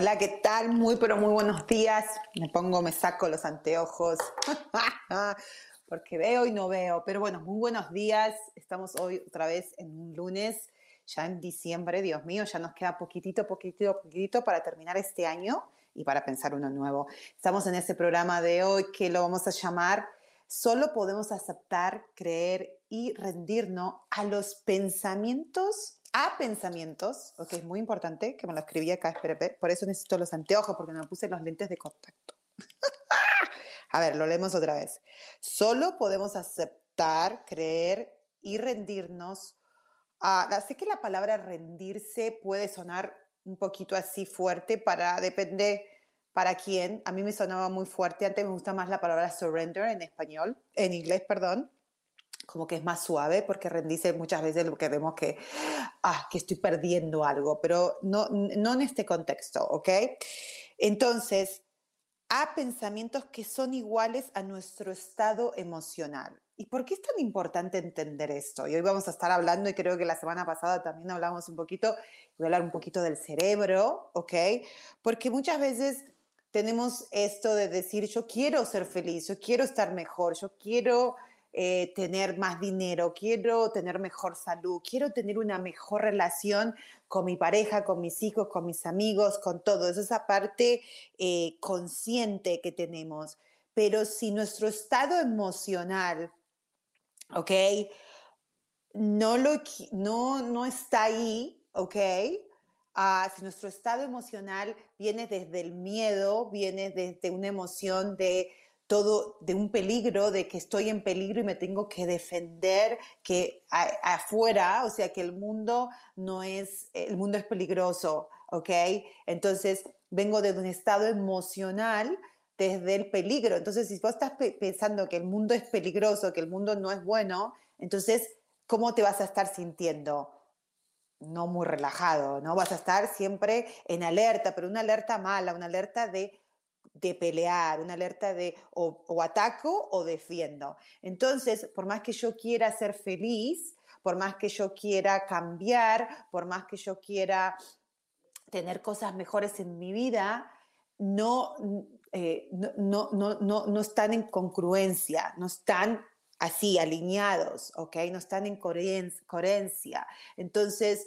Hola, ¿qué tal? Muy, pero muy buenos días. Me pongo, me saco los anteojos, porque veo y no veo. Pero bueno, muy buenos días. Estamos hoy otra vez en un lunes, ya en diciembre. Dios mío, ya nos queda poquitito, poquitito, poquitito para terminar este año y para pensar uno nuevo. Estamos en ese programa de hoy que lo vamos a llamar Solo podemos aceptar, creer y rendirnos a los pensamientos a pensamientos, ok, es muy importante que me lo escribí acá, espere, por eso necesito los anteojos, porque me puse los lentes de contacto. a ver, lo leemos otra vez. Solo podemos aceptar, creer y rendirnos. A, sé que la palabra rendirse puede sonar un poquito así fuerte para, depende para quién. A mí me sonaba muy fuerte, antes me gusta más la palabra surrender en español, en inglés, perdón como que es más suave, porque rendirse muchas veces lo que vemos que, ah, que estoy perdiendo algo, pero no, no en este contexto, ¿ok? Entonces, a pensamientos que son iguales a nuestro estado emocional. ¿Y por qué es tan importante entender esto? Y hoy vamos a estar hablando, y creo que la semana pasada también hablamos un poquito, voy a hablar un poquito del cerebro, ¿ok? Porque muchas veces tenemos esto de decir, yo quiero ser feliz, yo quiero estar mejor, yo quiero eh, tener más dinero, quiero tener mejor salud, quiero tener una mejor relación con mi pareja, con mis hijos, con mis amigos, con todo. Es esa parte eh, consciente que tenemos. Pero si nuestro estado emocional, ¿ok? No, lo, no, no está ahí, ¿ok? Ah, si nuestro estado emocional viene desde el miedo, viene desde una emoción de todo de un peligro, de que estoy en peligro y me tengo que defender, que afuera, o sea, que el mundo no es, el mundo es peligroso, ¿ok? Entonces, vengo de un estado emocional desde el peligro. Entonces, si vos estás pensando que el mundo es peligroso, que el mundo no es bueno, entonces, ¿cómo te vas a estar sintiendo? No muy relajado, ¿no? Vas a estar siempre en alerta, pero una alerta mala, una alerta de de pelear, una alerta de o, ataco o defiendo. Entonces, por más que yo quiera ser feliz, por más que yo quiera cambiar, por más que yo quiera tener cosas mejores en mi vida, no, eh, no, no, no, no, están en congruencia, no están así alineados, ¿ok? No están en coherencia. Entonces,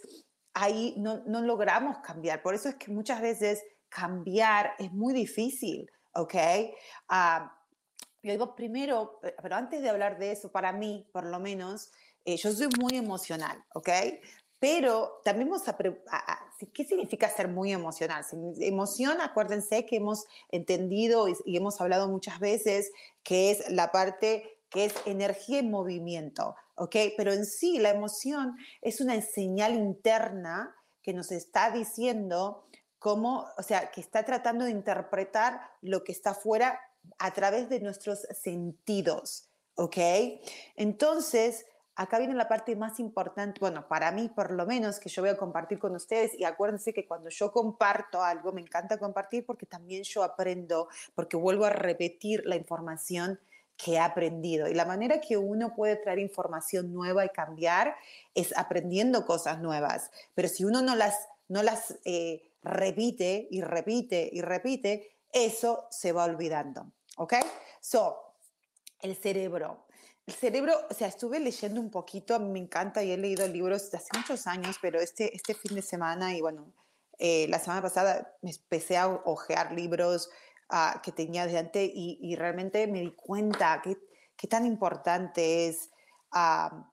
ahí no, no logramos cambiar. Por eso es que muchas veces cambiar es muy difícil, ¿ok? Ah, yo digo primero, eh, pero antes de hablar de eso, para mí, por lo menos, eh, yo soy muy emocional, ¿ok? Pero también vamos a, ¿qué significa ser muy emocional? Emoción, acuérdense que hemos entendido y, y hemos hablado muchas veces que es la parte que es energía y movimiento, ¿ok? Pero en sí la emoción es una señal interna que nos está diciendo cómo, o sea, que está tratando de interpretar lo que está afuera a través de nuestros sentidos, ¿ok? Entonces, acá viene la parte más importante, bueno, para mí por lo menos, que yo voy a compartir con ustedes, y acuérdense que cuando yo comparto algo, me encanta compartir porque también yo aprendo, porque vuelvo a repetir la información que he aprendido. Y la manera que uno puede traer información nueva y cambiar es aprendiendo cosas nuevas. Pero si uno no las, no las eh, repite y repite y repite, eso se va olvidando. ¿Ok? So, el cerebro. El cerebro, o sea, estuve leyendo un poquito, me encanta y he leído libros de hace muchos años, pero este, este fin de semana y bueno, eh, la semana pasada me empecé a ojear libros ah, que tenía de antes y, y, realmente me di cuenta que, qué tan importante es ah,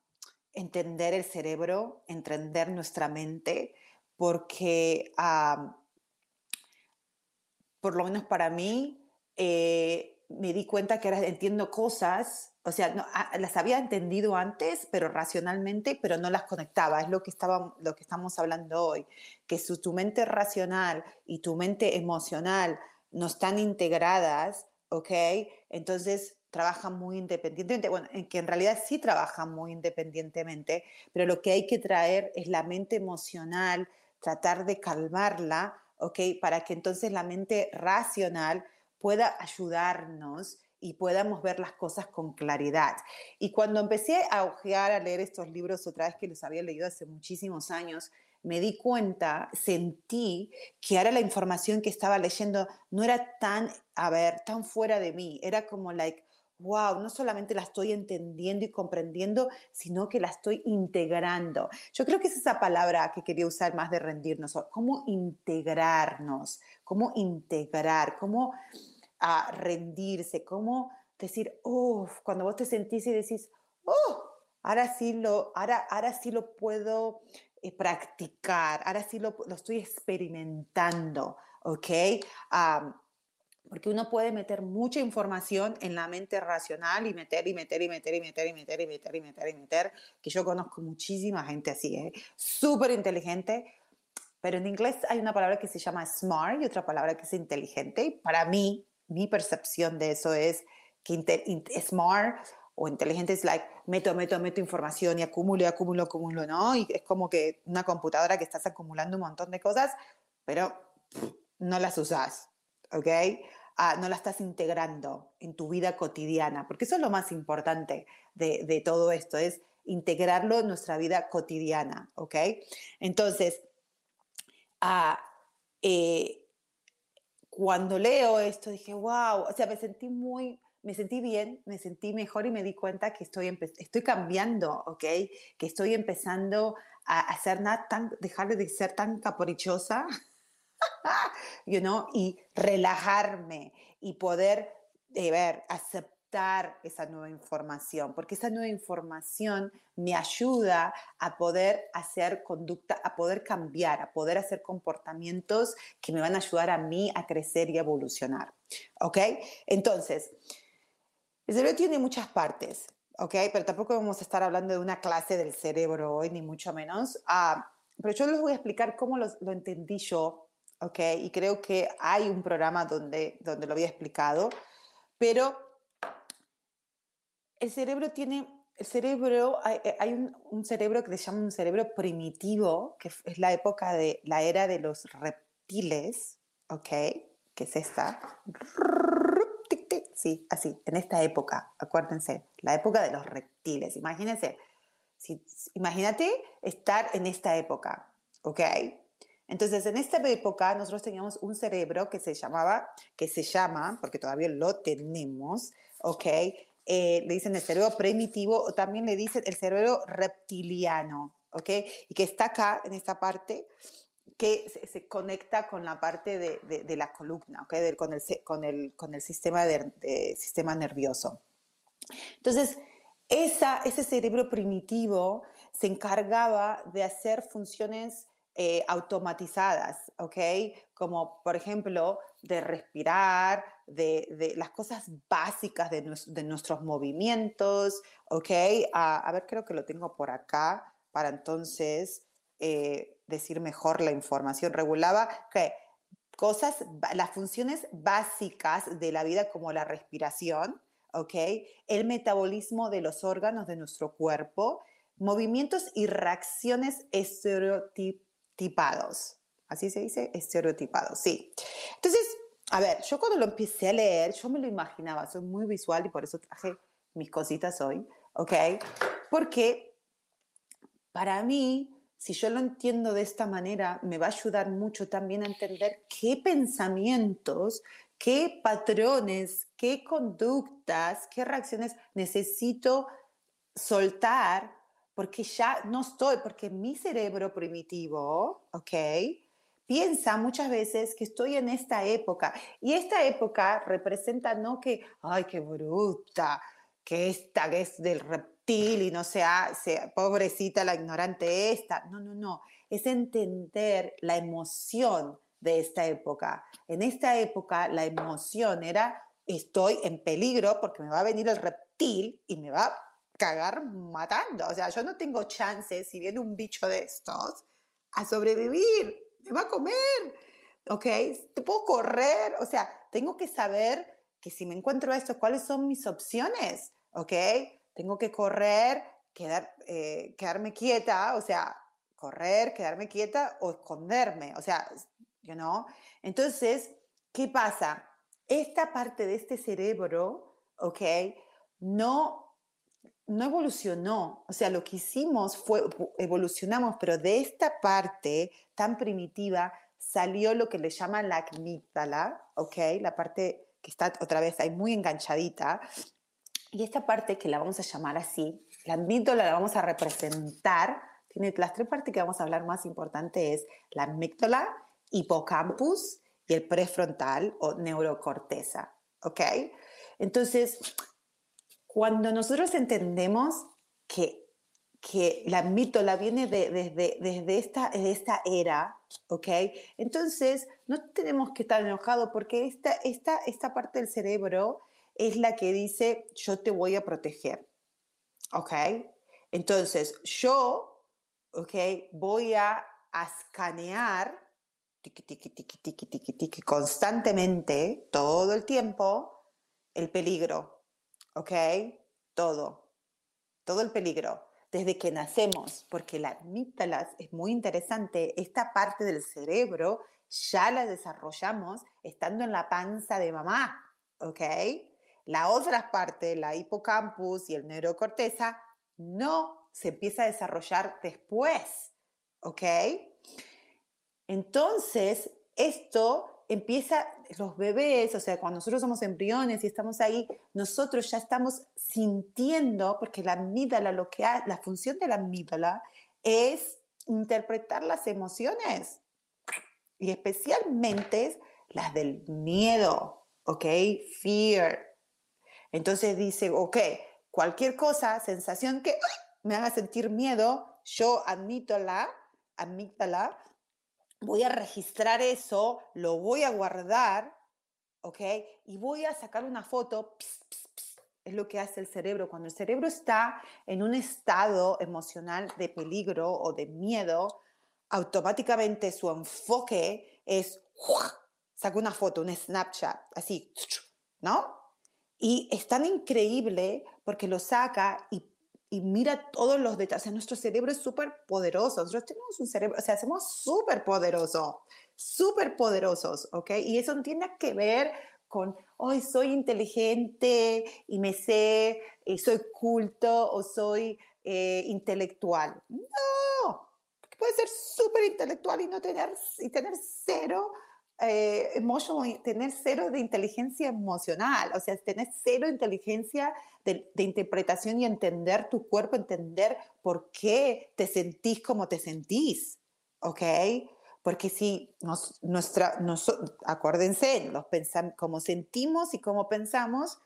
entender el cerebro, entender nuestra mente, porque ah, por lo menos para mí, eh, me di cuenta que ahora entiendo cosas, o sea, ah, las había entendido antes, pero racionalmente, pero no las conectaba. Es lo que, estaba, lo que estamos hablando hoy, que si tu mente racional y tu mente emocional no están integradas, ¿ok? Entonces trabajan muy independientemente, bueno, en que en realidad sí trabajan muy independientemente, pero lo que hay que traer es la mente emocional, tratar de calmarla, ¿ok? Para que entonces la mente racional pueda ayudarnos y podamos ver las cosas con claridad. Y cuando empecé a ojear, a leer estos libros otra vez que los había leído hace muchísimos años, me di cuenta, sentí que ahora la información que estaba leyendo no era tan, a ver, tan fuera de mí, era como like, wow, no solamente la estoy entendiendo y comprendiendo, sino que la estoy integrando. Yo creo que es esa palabra que quería usar más de rendirnos, cómo integrarnos, cómo integrar, cómo a rendirse, cómo decir, uff, cuando vos te sentís y decís, oh, ahora sí lo, ahora, ahora sí lo puedo eh, practicar, ahora sí lo, lo, estoy experimentando, ¿ok? Porque uno puede meter mucha información en la mente racional y meter y meter y meter y meter y meter y meter y meter y meter, que yo conozco muchísima gente así, ¿eh? súper inteligente, pero en inglés hay una palabra que se llama smart y otra palabra que es inteligente, y para mí mi percepción de eso es que smart o inteligente es like, meto, meto, meto información y acumulo, y acumulo, acumulo, ¿no? Y es como que una computadora que estás acumulando un montón de cosas, pero no las usas, ¿ok? Ah, no las estás integrando en tu vida cotidiana, porque eso es lo más importante de, de todo esto, es integrarlo en nuestra vida cotidiana, ¿ok? Entonces, ah, eh, cuando leo esto dije, wow, o sea, me sentí muy, me sentí bien, me sentí mejor y me di cuenta que estoy, estoy cambiando, ¿ok? Que estoy empezando a hacer nada tan, dejar de ser tan caprichosa, you know, y relajarme y poder, de ver, aceptar esa nueva información, porque esa nueva información me ayuda a poder hacer conducta, a poder cambiar, a poder hacer comportamientos que me van a ayudar a mí a crecer y evolucionar. ¿Ok? Entonces, el cerebro tiene muchas partes, ¿ok? Pero tampoco vamos a estar hablando de una clase del cerebro hoy, ni mucho menos. Ah, pero yo les voy a explicar cómo lo entendí yo, ¿ok? Y creo que hay un programa donde, donde lo había explicado, pero el cerebro tiene, el cerebro, hay, eh, un, cerebro que se llama un cerebro primitivo, que es la época de la era de los reptiles, ¿ok? Que es esta. Sí, así, en esta época, acuérdense, la época de los reptiles. Imagínense, si, imagínate estar en esta época, ¿ok? Entonces, en esta época nosotros teníamos un cerebro que se llamaba, que se llama, porque todavía lo tenemos, ¿ok? Eh, le dicen el cerebro primitivo o también le dicen el cerebro reptiliano, ¿ok? Y que está acá, en esta parte, que se, conecta con la parte de, de, la columna, ¿ok? con, el, con, el, con el sistema, de, sistema nervioso. Entonces, esa, ese cerebro primitivo se encargaba de hacer funciones eh, automatizadas, ¿ok? Como por ejemplo de respirar, de, las cosas básicas de, nuestros movimientos, ¿ok? a ver, creo que lo tengo por acá para entonces eh, decir mejor la información. Regulaba que cosas, las funciones básicas de la vida como la respiración, ¿ok? El metabolismo de los órganos de nuestro cuerpo, movimientos y reacciones estereotipados. ¿Así se dice? Estereotipados, sí. Entonces, a ver, yo cuando lo empecé a leer, yo me lo imaginaba, soy muy visual y por eso traje mis cositas hoy, ¿ok? Porque para mí, si yo lo entiendo de esta manera, me va a ayudar mucho también a entender qué pensamientos, qué patrones, qué conductas, qué reacciones necesito soltar porque ya no estoy, porque mi cerebro primitivo, ¿ok? piensa muchas veces que estoy en esta época y esta época representa no que, ay, qué bruta, que esta que es del reptil y no sea, sea pobrecita la ignorante esta. No, no, no. Es entender la emoción de esta época. En esta época la emoción era estoy en peligro porque me va a venir el reptil y me va cagar matando. O sea, yo no tengo chances, si viene un bicho de estos, a sobrevivir. Me va a comer. ¿Ok? ¿Te puedo correr? O sea, tengo que saber que si me encuentro esto, ¿cuáles son mis opciones? ¿Ok? Tengo que correr, quedar, eh, quedarme quieta, o sea, correr, quedarme quieta o esconderme. O sea, you know? Entonces, ¿qué pasa? Esta parte de este cerebro, ¿ok? No, no evolucionó. O sea, lo que hicimos fue, evolucionamos, pero de esta parte tan primitiva salió lo que le llaman la amígdala, ¿ok? La parte que está otra vez ahí muy enganchadita. Y esta parte que la vamos a llamar así, la amígdala la vamos a representar, tiene las tres partes que vamos a hablar más importante es la amígdala, hipocampus y el prefrontal o neurocorteza, ¿ok? Entonces, cuando nosotros entendemos que, que la amígdala viene de, desde, desde esta, de esta era, ¿ok? Entonces, no tenemos que estar enojados porque esta, esta, esta parte del cerebro es la que dice, yo te voy a proteger, ¿ok? Entonces, yo, ¿ok? Voy a, escanear tiki, tiki, tiki, tiki, tiki, constantemente, todo el tiempo, el peligro, ¿ok? Todo, todo el peligro desde que nacemos, porque la amígdala es muy interesante, esta parte del cerebro ya la desarrollamos estando en la panza de mamá, ¿ok? La otra parte, la hipocampus y el neurocorteza, no se empieza a desarrollar después, ¿ok? Entonces, esto empieza, los bebés, o sea, cuando nosotros somos embriones y estamos ahí, nosotros ya estamos sintiendo, porque la amígdala, lo que ha, la función de la amígdala es interpretar las emociones y especialmente las del miedo, ¿ok? Fear. Entonces dice, ok, cualquier cosa, sensación que me haga sentir miedo, yo admito la amígdala voy a registrar eso, lo voy a guardar, ¿ok? Y voy a sacar una foto. es lo que hace el cerebro. Cuando el cerebro está en un estado emocional de peligro o de miedo, automáticamente su enfoque es, saca una foto, un Snapchat, así, ¿no? Y es tan increíble porque lo saca y y mira todos los detalles. O sea, nuestro cerebro es súper poderoso. Nosotros tenemos un cerebro, o sea, somos súper poderosos, súper poderosos, ¿ok? Y eso no tiene que ver con, hoy soy inteligente y me sé, y soy culto o soy eh, intelectual. No, puede ser súper intelectual y no tener, y tener cero eh, tener cero de inteligencia emocional, o sea, tener cero inteligencia de, interpretación y entender tu cuerpo, entender por qué te sentís como te sentís, ¿ok? Porque si nos, nuestra, nos, acuérdense, los como sentimos y como pensamos,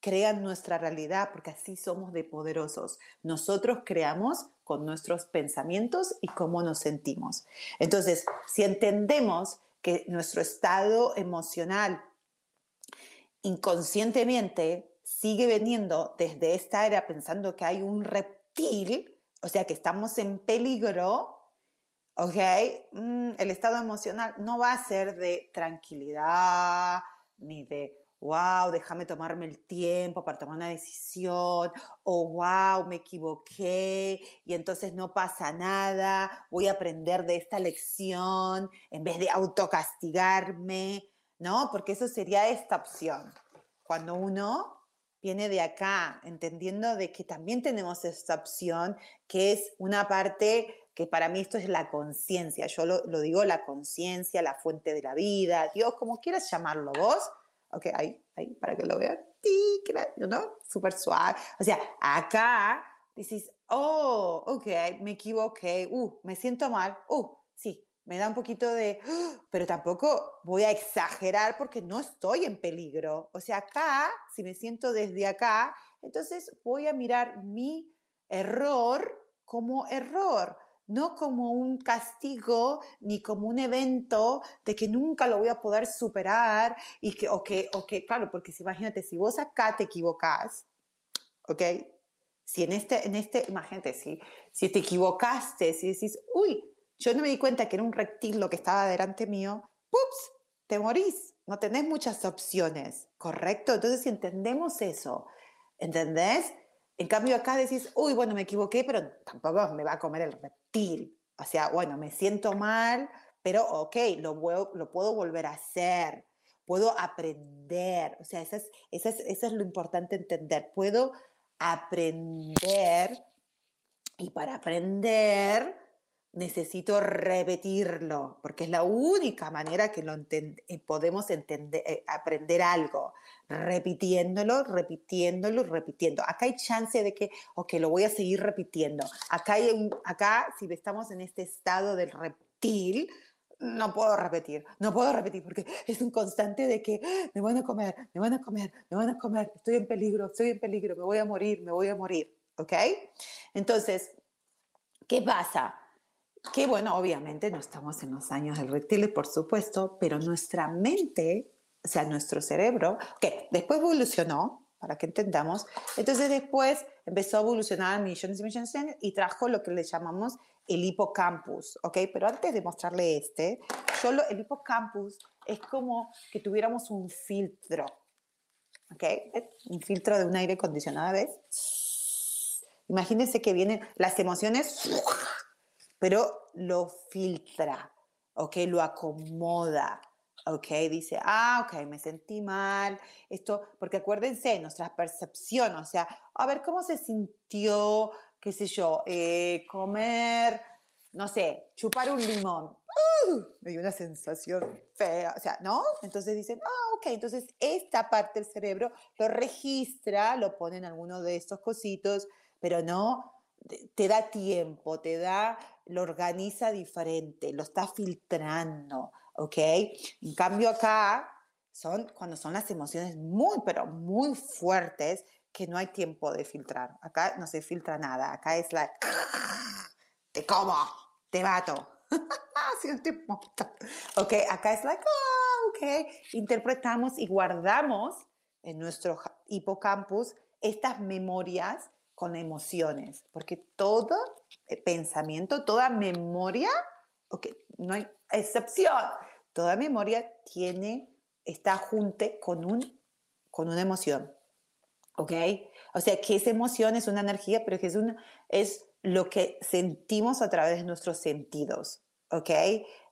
crean nuestra realidad, porque así somos de poderosos. Nosotros creamos con nuestros pensamientos y cómo nos sentimos. Entonces, si entendemos que nuestro estado emocional inconscientemente sigue veniendo desde esta era pensando que hay un reptil, o sea, que estamos en peligro, ¿ok? Mm, el estado emocional no va a ser de tranquilidad, ni de, wow, déjame tomarme el tiempo para tomar una decisión, o wow, me equivoqué y entonces no pasa nada, voy a aprender de esta lección en vez de autocastigarme, ¿no? Porque eso sería esta opción. Cuando uno viene de acá, entendiendo de que también tenemos esta opción, que es una parte que para mí esto es la conciencia, yo lo, lo digo la conciencia, la fuente de la vida, Dios, como quieras llamarlo vos, Ok, ahí, ahí, para que lo vean. ¿No? Súper suave. O sea, acá dices, oh, ok, me equivoqué, uh, me siento mal, uh, sí, me da un poquito de, pero tampoco voy a exagerar porque no estoy en peligro. O sea, acá, si me siento desde acá, entonces voy a mirar mi error como error, no como un castigo ni como un evento de que nunca lo voy a poder superar y que, o que, o que claro, porque si, imagínate, si vos acá te equivocás, ¿ok? Si en este, en este, imagínate, si, si te equivocaste, si decís, uy, yo no me di cuenta que era un reptil lo que estaba delante mío, ¡pups! Te morís, no tenés muchas opciones, ¿correcto? Entonces, si entendemos eso, ¿entendés? En cambio, acá decís, uy, bueno, me equivoqué, pero tampoco me va a comer el reptil. O sea, bueno, me siento mal, pero ok, lo, lo puedo volver a hacer, puedo aprender. O sea, eso es, eso es, eso es lo importante entender. Puedo aprender y para aprender necesito repetirlo, porque es la única manera que lo eh, podemos entender, eh, aprender algo, repitiéndolo, repitiéndolo, repitiendo. Acá hay chance de que, ok, lo voy a seguir repitiendo. Acá, hay un, acá si estamos en este estado del reptil, no puedo repetir, no puedo repetir porque es un constante de que ah, me van a comer, me van a comer, me van a comer, estoy en peligro, estoy en peligro, me voy a morir, me voy a morir, ¿ok? Entonces, ¿qué pasa? Que bueno, obviamente no estamos en los años del reptil, por supuesto, pero nuestra mente, o sea, nuestro cerebro, que después evolucionó, para que entendamos, entonces después empezó a evolucionar millones y millones de años y trajo lo que le llamamos el hipocampus, ¿ok? Pero antes de mostrarle este, solo el hipocampus es como que tuviéramos un filtro, ¿ok? Un filtro de un aire acondicionado, ¿ves? Imagínense que vienen las emociones pero lo filtra, ¿ok? Lo acomoda, ¿ok? Dice, ah, ok, me sentí mal, esto, porque acuérdense, nuestra percepción, o sea, a ver, ¿cómo se sintió, qué sé yo, eh, comer, no sé, chupar un limón? ¡Uh! me dio una sensación fea, o sea, ¿no? Entonces dicen, ah, ok, entonces esta parte del cerebro lo registra, lo pone en alguno de estos cositos, pero no te da tiempo, te da, lo organiza diferente, lo está filtrando, ¿ok? En cambio acá son cuando son las emociones muy, pero muy fuertes que no hay tiempo de filtrar. Acá no se filtra nada, acá es la, te como, te mato. ok, acá es like, ah, ok, interpretamos y guardamos en nuestro hipocampus estas memorias con emociones, porque todo eh, pensamiento, toda memoria, okay, no hay excepción, toda memoria tiene, está junte con, un, con una emoción, ¿ok? O sea, que esa emoción es una energía, pero que es, un, es lo que sentimos a través de nuestros sentidos, ¿ok?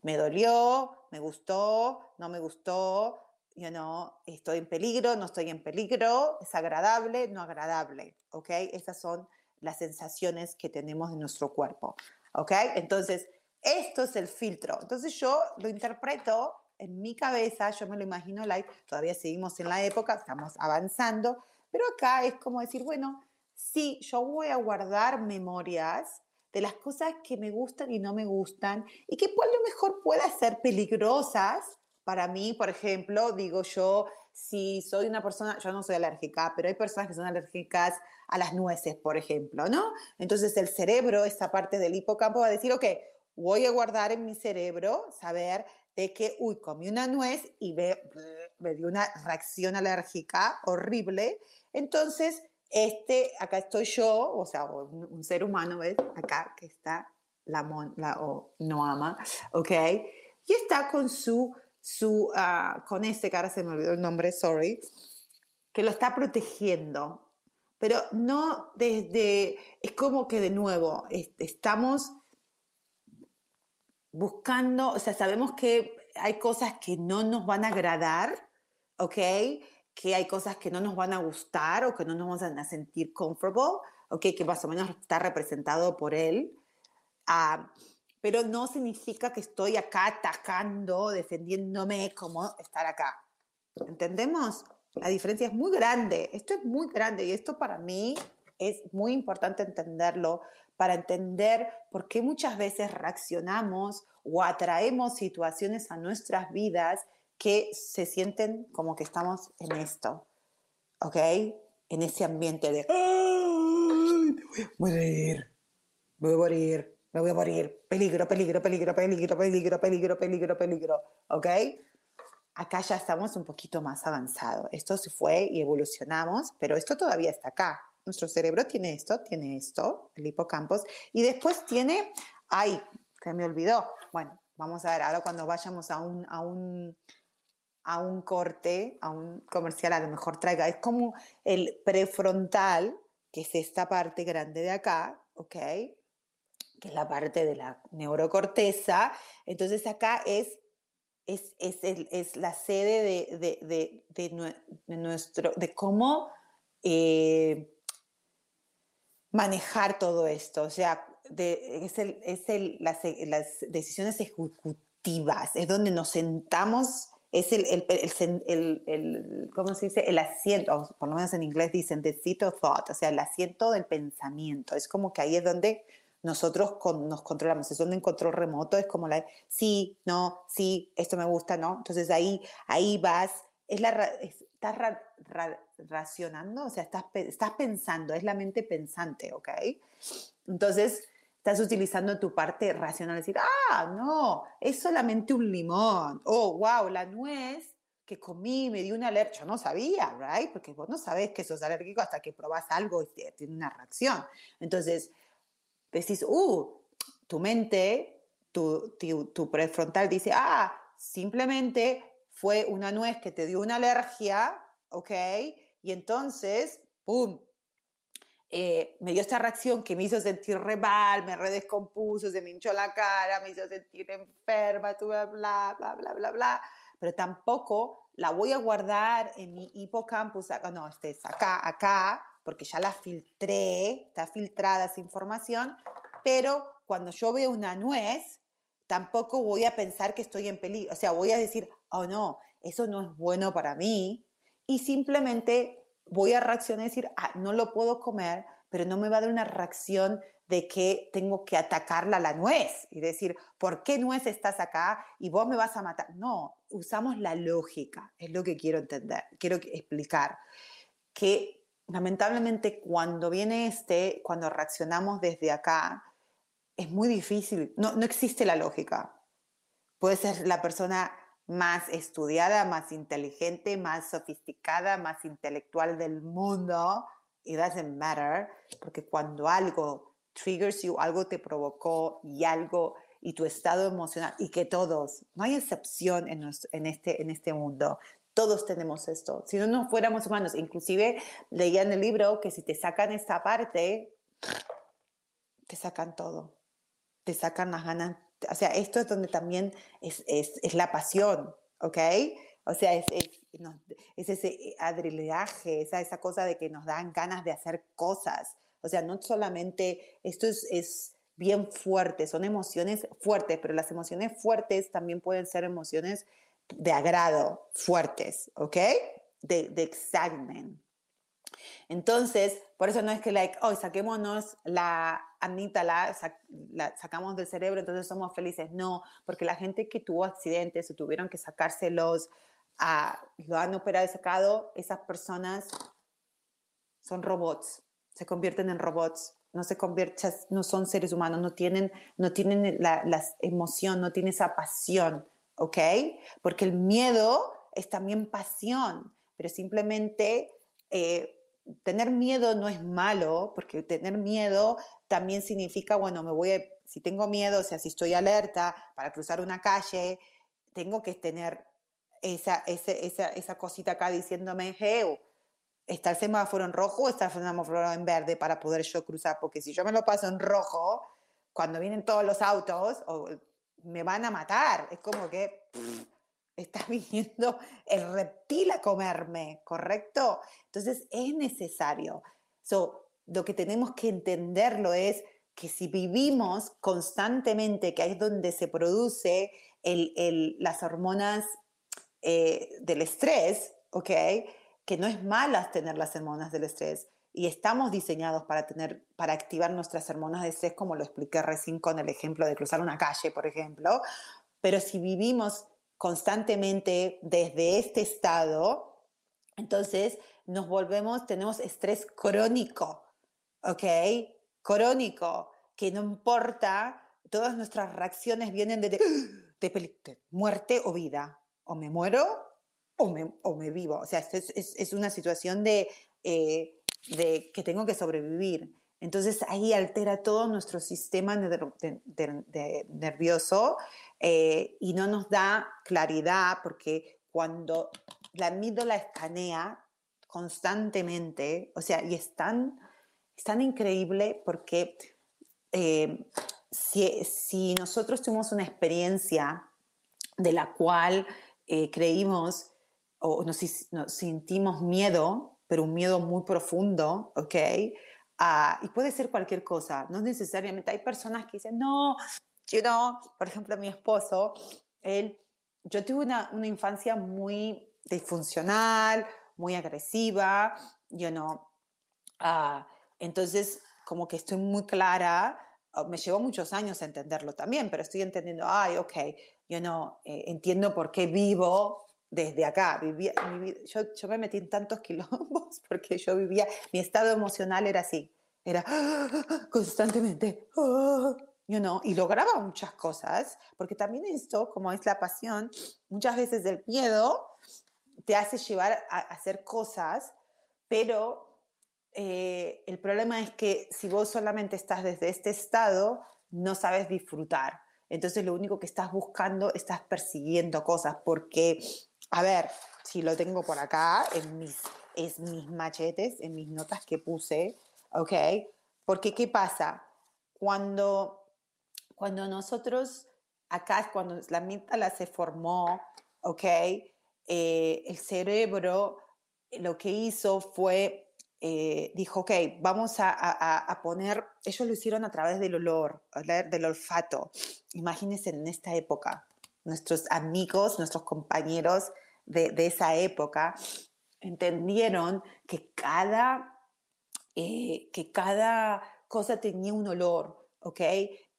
Me dolió, me gustó, no me gustó, you know, estoy en peligro, no estoy en peligro, es agradable, no agradable, ¿ok? Esas son las sensaciones que tenemos en nuestro cuerpo, ¿ok? Entonces, esto es el filtro. Entonces yo lo interpreto en mi cabeza, yo me lo imagino like, todavía seguimos en la época, estamos avanzando, pero acá es como decir, bueno, sí, yo voy a guardar memorias de las cosas que me gustan y no me gustan y que por lo mejor puedan ser peligrosas para mí, por ejemplo, digo yo, si soy una persona, yo no soy alérgica, pero hay personas que son alérgicas a las nueces, por ejemplo, ¿no? Entonces el cerebro, esta parte del hipocampo va a decir, ok, voy a guardar en mi cerebro, saber de que, uy, comí una nuez y me, me dio una reacción alérgica horrible. Entonces, este, acá estoy yo, o sea, un, ser humano, ¿ves? Acá que está la, mon, la o no ama, ¿ok? Y está con su su, ah, con este cara se me olvidó el nombre, sorry, que lo está protegiendo, pero no desde, es como que de nuevo, estamos buscando, o sea, sabemos que hay cosas que no nos van a agradar, ¿ok? Que hay cosas que no nos van a gustar o que no nos van a sentir comfortable, ¿ok? Que más o menos está representado por él. Uh, pero no significa que estoy acá atacando, defendiéndome como estar acá. ¿Entendemos? La diferencia es muy grande. Esto es muy grande y esto para mí es muy importante entenderlo para entender por qué muchas veces reaccionamos o atraemos situaciones a nuestras vidas que se sienten como que estamos en esto. ¿Ok? en ese ambiente de, ¡ay! Voy a morir, me voy a morir, me voy a morir, peligro, peligro, peligro, peligro, peligro, peligro, peligro, peligro, ¿ok? Acá ya estamos un poquito más avanzado. Esto se fue y evolucionamos, pero esto todavía está acá. Nuestro cerebro tiene esto, tiene esto, el hipocampus, y después tiene, ay, que me olvidó. Bueno, vamos a ver, ahora cuando vayamos a un, a un, a un corte, a un comercial, a lo mejor traiga, es como el prefrontal, que es esta parte grande de acá, ¿ok? Que es la parte de la neurocorteza. Entonces acá es, es, es, es la sede de, de, de, de, nuestro, de cómo... Eh, manejar todo esto, o sea, es, el, es el, las, decisiones ejecutivas, es donde nos sentamos, es el, el, el, ¿cómo se dice? El asiento, por lo menos en inglés dicen the seat of thought, o sea, el asiento del pensamiento, es como que ahí es donde nosotros nos controlamos, es donde en control remoto es como la, sí, no, sí, esto me gusta, no, entonces ahí, ahí vas, es la, estás racionando, o sea, estás, estás pensando, es la mente pensante, ¿ok? Entonces, estás utilizando tu parte racional, decir, ah, no, es solamente un limón, oh, wow, la nuez que comí me dio una alergia, yo no sabía, right? Porque vos no sabes que sos alérgico hasta que probás algo y tiene una reacción. Entonces, decís, uh, tu mente, tu, tu, tu prefrontal dice, ah, simplemente fue una nuez que te dio una alergia, ¿ok? Y entonces, ¡pum! Eh, me dio esta reacción que me hizo sentir re mal, me redescompuso, se me hinchó la cara, me hizo sentir enferma, tuve bla, bla, bla, bla, bla. Pero tampoco la voy a guardar en mi hipocampus, no, este es acá, acá, porque ya la filtré, está filtrada esa información, pero cuando yo veo una nuez, tampoco voy a pensar que estoy en peligro, o sea, voy a decir, oh no, eso no es bueno para mí, y simplemente voy a reaccionar y decir, ah, no lo puedo comer, pero no me va a dar una reacción de que tengo que atacarla a la nuez y decir, ¿por qué nuez estás acá y vos me vas a matar? No, usamos la lógica, es lo que quiero entender, quiero explicar, que lamentablemente cuando viene este, cuando reaccionamos desde acá, es muy difícil, no, no existe la lógica. Puede ser la persona más estudiada, más inteligente, más sofisticada, más intelectual del mundo. It doesn't matter, porque cuando algo triggers you, algo te provocó y algo y tu estado emocional y que todos, no hay excepción en, en, este, en este mundo. Todos tenemos esto. Si no, no fuéramos humanos. Inclusive leía en el libro que si te sacan esta parte, te sacan todo. Te sacan las ganas o sea, esto es donde también es, es, es la pasión, ¿ok? O sea, es, es, ese adrenalaje, esa, esa cosa de que nos dan ganas de hacer cosas. O sea, no solamente, esto es, es bien fuerte, son emociones fuertes, pero las emociones fuertes también pueden ser emociones de agrado, fuertes, ¿ok? De, de excitement. Entonces, por eso no es que, like, hoy saquémonos la Anita, la, sacamos del cerebro, entonces somos felices. No, porque la gente que tuvo accidentes o tuvieron que sacárselos, a, lo han operado y sacado, esas personas son robots, se convierten en robots, no se convierten, no son seres humanos, no tienen, no tienen la, emoción, no tienen esa pasión, ¿ok? Porque el miedo es también pasión, pero simplemente eh, tener miedo no es malo, porque tener miedo también significa, bueno, me voy a, si tengo miedo, o sea, si estoy alerta para cruzar una calle, tengo que tener esa, esa, esa, cosita acá diciéndome, hey, está el semáforo en rojo o está el semáforo en verde para poder yo cruzar, porque si yo me lo paso en rojo, cuando vienen todos los autos, me van a matar. Es como que está viniendo el reptil a comerme, ¿correcto? Entonces es necesario. So, lo que tenemos que entenderlo es que si vivimos constantemente, que es donde se produce las hormonas eh, del estrés, ¿ok? Que no es malas tener las hormonas del estrés y estamos diseñados para tener, para activar nuestras hormonas de estrés, como lo expliqué recién con el ejemplo de cruzar una calle, por ejemplo. Pero si vivimos constantemente desde este estado, entonces nos volvemos, tenemos estrés crónico, ¿ok? Crónico, que no importa, todas nuestras reacciones vienen de, de, muerte o vida, o me muero o me, o me vivo, o sea, es, es, una situación de, eh, de que tengo que sobrevivir. Entonces ahí altera todo nuestro sistema nervioso eh, y no nos da claridad porque cuando la amígdala escanea constantemente, o sea, y es tan, increíble porque eh, si, nosotros tuvimos una experiencia de la cual eh, creímos o nos, nos, sentimos miedo, pero un miedo muy profundo, ¿ok? Ah, y puede ser cualquier cosa, no necesariamente. Hay personas que dicen, no, yo no, por ejemplo, mi esposo, él, yo tuve una, una infancia muy disfuncional, muy agresiva, yo no. Ah, entonces, como que estoy muy clara, me llevó muchos años entenderlo también, pero estoy entendiendo, ay, ok, yo no eh, entiendo por qué vivo desde acá. Vivía, yo, yo, me metí en tantos quilombos porque yo vivía, mi estado emocional era así, era constantemente, you know, y lograba muchas cosas, porque también esto, como es la pasión, muchas veces el miedo te hace llevar a hacer cosas, pero eh, el problema es que si vos solamente estás desde este estado, no sabes disfrutar. Entonces lo único que estás buscando, estás persiguiendo cosas, porque a ver, si lo tengo por acá, en mis, es mis machetes, en mis notas que puse, ¿ok? Porque ¿qué pasa? Cuando, cuando nosotros, acá, cuando la amígdala se formó, ¿ok? Eh, el cerebro lo que hizo fue, eh, dijo, ok, vamos a, a, poner, ellos lo hicieron a través del olor, del olfato. Imagínense en esta época, nuestros amigos, nuestros compañeros de, esa época, entendieron que cada, eh, que cada cosa tenía un olor, ¿ok?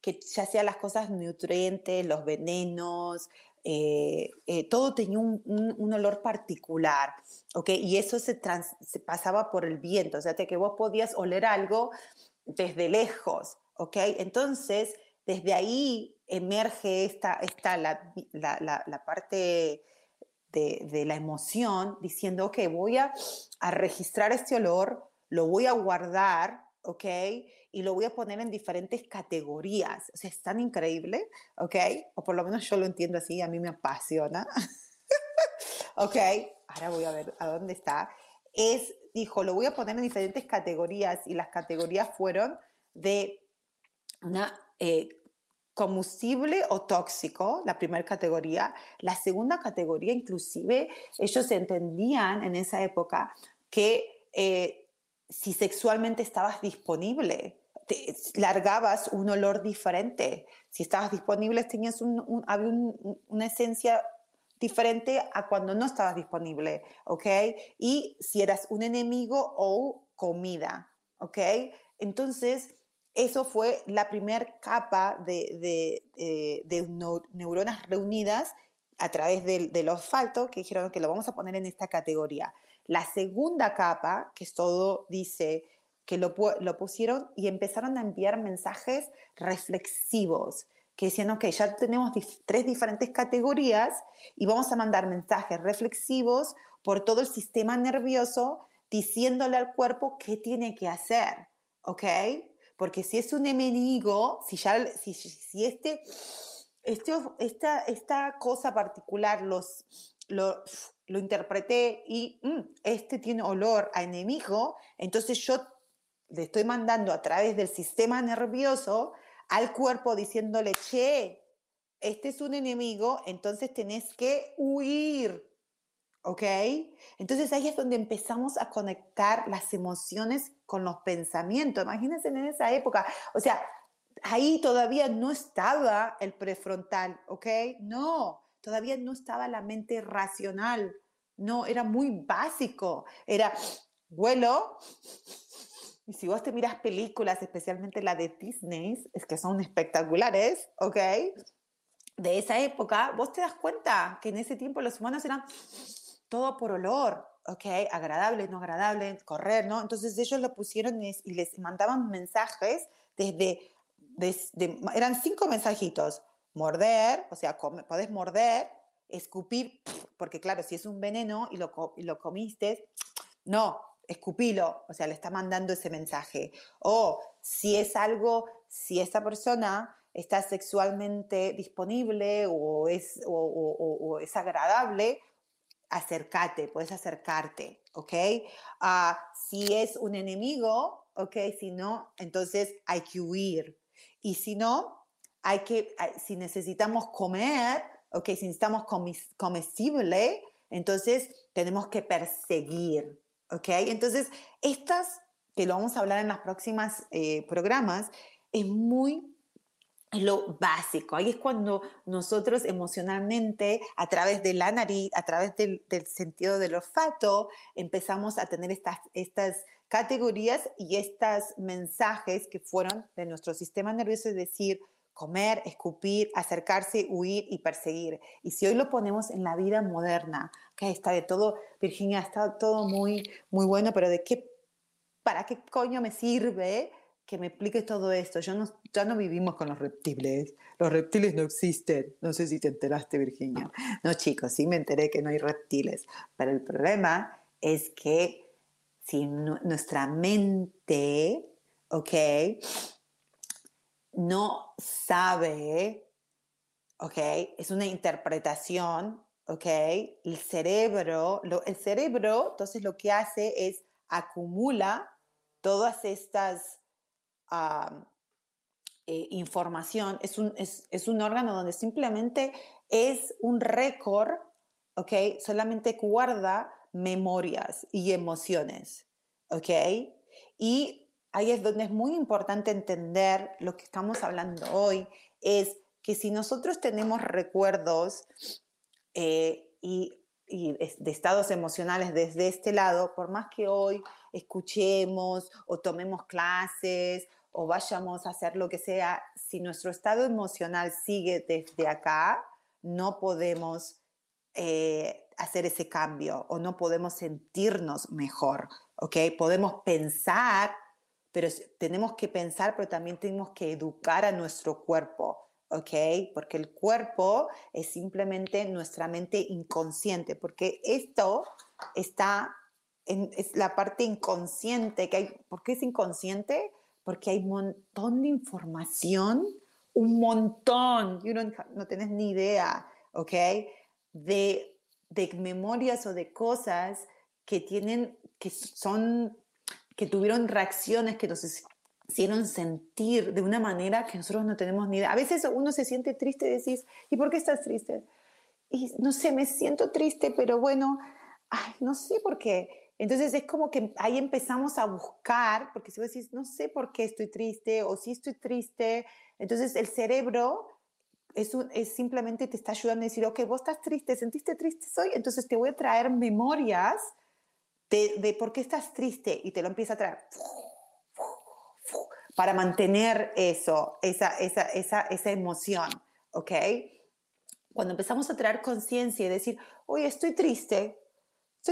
Que ya sea las cosas nutrientes, los venenos, eh, eh, todo tenía un, olor particular, ¿ok? Y eso se, se, pasaba por el viento, o sea, que vos podías oler algo desde lejos, ¿ok? Entonces, desde ahí emerge esta, la, la, parte de, de, la emoción diciendo, ok, voy a, a, registrar este olor, lo voy a guardar, ok, y lo voy a poner en diferentes categorías. O sea, es tan increíble, ok, o por lo menos yo lo entiendo así, a mí me apasiona. ok, ahora voy a ver a dónde está. Es, dijo, lo voy a poner en diferentes categorías y las categorías fueron de una eh, combustible o tóxico, la primera categoría. La segunda categoría, inclusive, ellos entendían en esa época que eh, si sexualmente estabas disponible, largabas un olor diferente. Si estabas disponible, tenías un, había una esencia diferente a cuando no estabas disponible, ¿ok? Y si eras un enemigo o comida, ¿ok? Entonces, eso fue la primera capa de, eh, neuronas reunidas a través del, asfalto que dijeron que lo vamos a poner en esta categoría. La segunda capa, que es todo, dice que lo, pusieron y empezaron a enviar mensajes reflexivos, que decían, ok, ya tenemos tres diferentes categorías y vamos a mandar mensajes reflexivos por todo el sistema nervioso diciéndole al cuerpo qué tiene que hacer, ¿ok? Porque si es un enemigo, si, ya, si, si este, este, esta, esta cosa particular los, lo, lo interpreté y mm, este tiene olor a enemigo, entonces yo le estoy mandando a través del sistema nervioso al cuerpo diciéndole, che, este es un enemigo, entonces tenés que huir. ¿Ok? Entonces ahí es donde empezamos a conectar las emociones con los pensamientos. Imagínense en esa época. O sea, ahí todavía no estaba el prefrontal, ¿ok? No, todavía no estaba la mente racional. No, era muy básico. Era vuelo. Y si vos te miras películas, especialmente la de Disney, es que son espectaculares, ¿ok? De esa época, vos te das cuenta que en ese tiempo los humanos eran todo por olor, ¿ok? Agradable, no agradable, correr, ¿no? Entonces ellos lo pusieron y les mandaban mensajes desde, eran cinco mensajitos, morder, o sea, podés morder, escupir, porque claro, si es un veneno y lo, comiste, no, escupilo, o sea, le está mandando ese mensaje. O si es algo, si esta persona está sexualmente disponible o es, o, es agradable, acércate, puedes acercarte, ¿ok? Ah, si es un enemigo, ¿ok? Si no, entonces hay que huir. Y si no, hay que, si necesitamos comer, ¿ok? Si necesitamos comestible, entonces tenemos que perseguir, ¿ok? Entonces, estas, que lo vamos a hablar en los próximos eh, programas, es muy lo básico. Ahí es cuando nosotros emocionalmente, a través de la nariz, a través del, sentido del olfato, empezamos a tener estas, estas categorías y estos mensajes que fueron de nuestro sistema nervioso, es decir, comer, escupir, acercarse, huir y perseguir. Y si hoy lo ponemos en la vida moderna, que está de todo, Virginia, está todo muy, muy bueno, pero ¿de qué, para qué coño me sirve que me explique todo esto? Yo no, ya no vivimos con los reptiles. Los reptiles no existen. No sé si te enteraste, Virginia. No, chicos, sí me enteré que no hay reptiles. Pero el problema es que si nuestra mente, ¿ok? no sabe, ¿ok? Es una interpretación, ¿ok? El cerebro, el cerebro, entonces lo que hace es acumula todas estas eh, información, es un, es, un órgano donde simplemente es un récord, ¿ok? Solamente guarda memorias y emociones, ¿ok? Y ahí es donde es muy importante entender lo que estamos hablando hoy, es que si nosotros tenemos recuerdos eh, y, de estados emocionales desde este lado, por más que hoy escuchemos o tomemos clases o vayamos a hacer lo que sea, si nuestro estado emocional sigue desde acá, no podemos eh, hacer ese cambio o no podemos sentirnos mejor, ¿ok? Podemos pensar pero tenemos que pensar, pero también tenemos que educar a nuestro cuerpo, ¿ok? Porque el cuerpo es simplemente nuestra mente inconsciente, porque esto está en es la parte inconsciente que hay. ¿Por qué es inconsciente? Porque hay un montón de información, un montón, you no, tenés ni idea, ¿ok? De, de memorias o de cosas que tienen, que son que tuvieron reacciones que nos hicieron sentir de una manera que nosotros no tenemos ni idea. A veces uno se siente triste y decís, ¿y por qué estás triste? Y no sé, me siento triste, pero bueno, ay, no sé por qué. Entonces es como que ahí empezamos a buscar, porque si vos decís, no sé por qué estoy triste o si estoy triste, entonces el cerebro es, es, simplemente te está ayudando a decir, ok, vos estás triste, sentiste triste hoy, entonces te voy a traer memorias de, por qué estás triste y te lo empieza a traer para mantener eso, esa, esa, esa, esa emoción, ¿ok? Cuando empezamos a traer conciencia y decir, oye, estoy triste,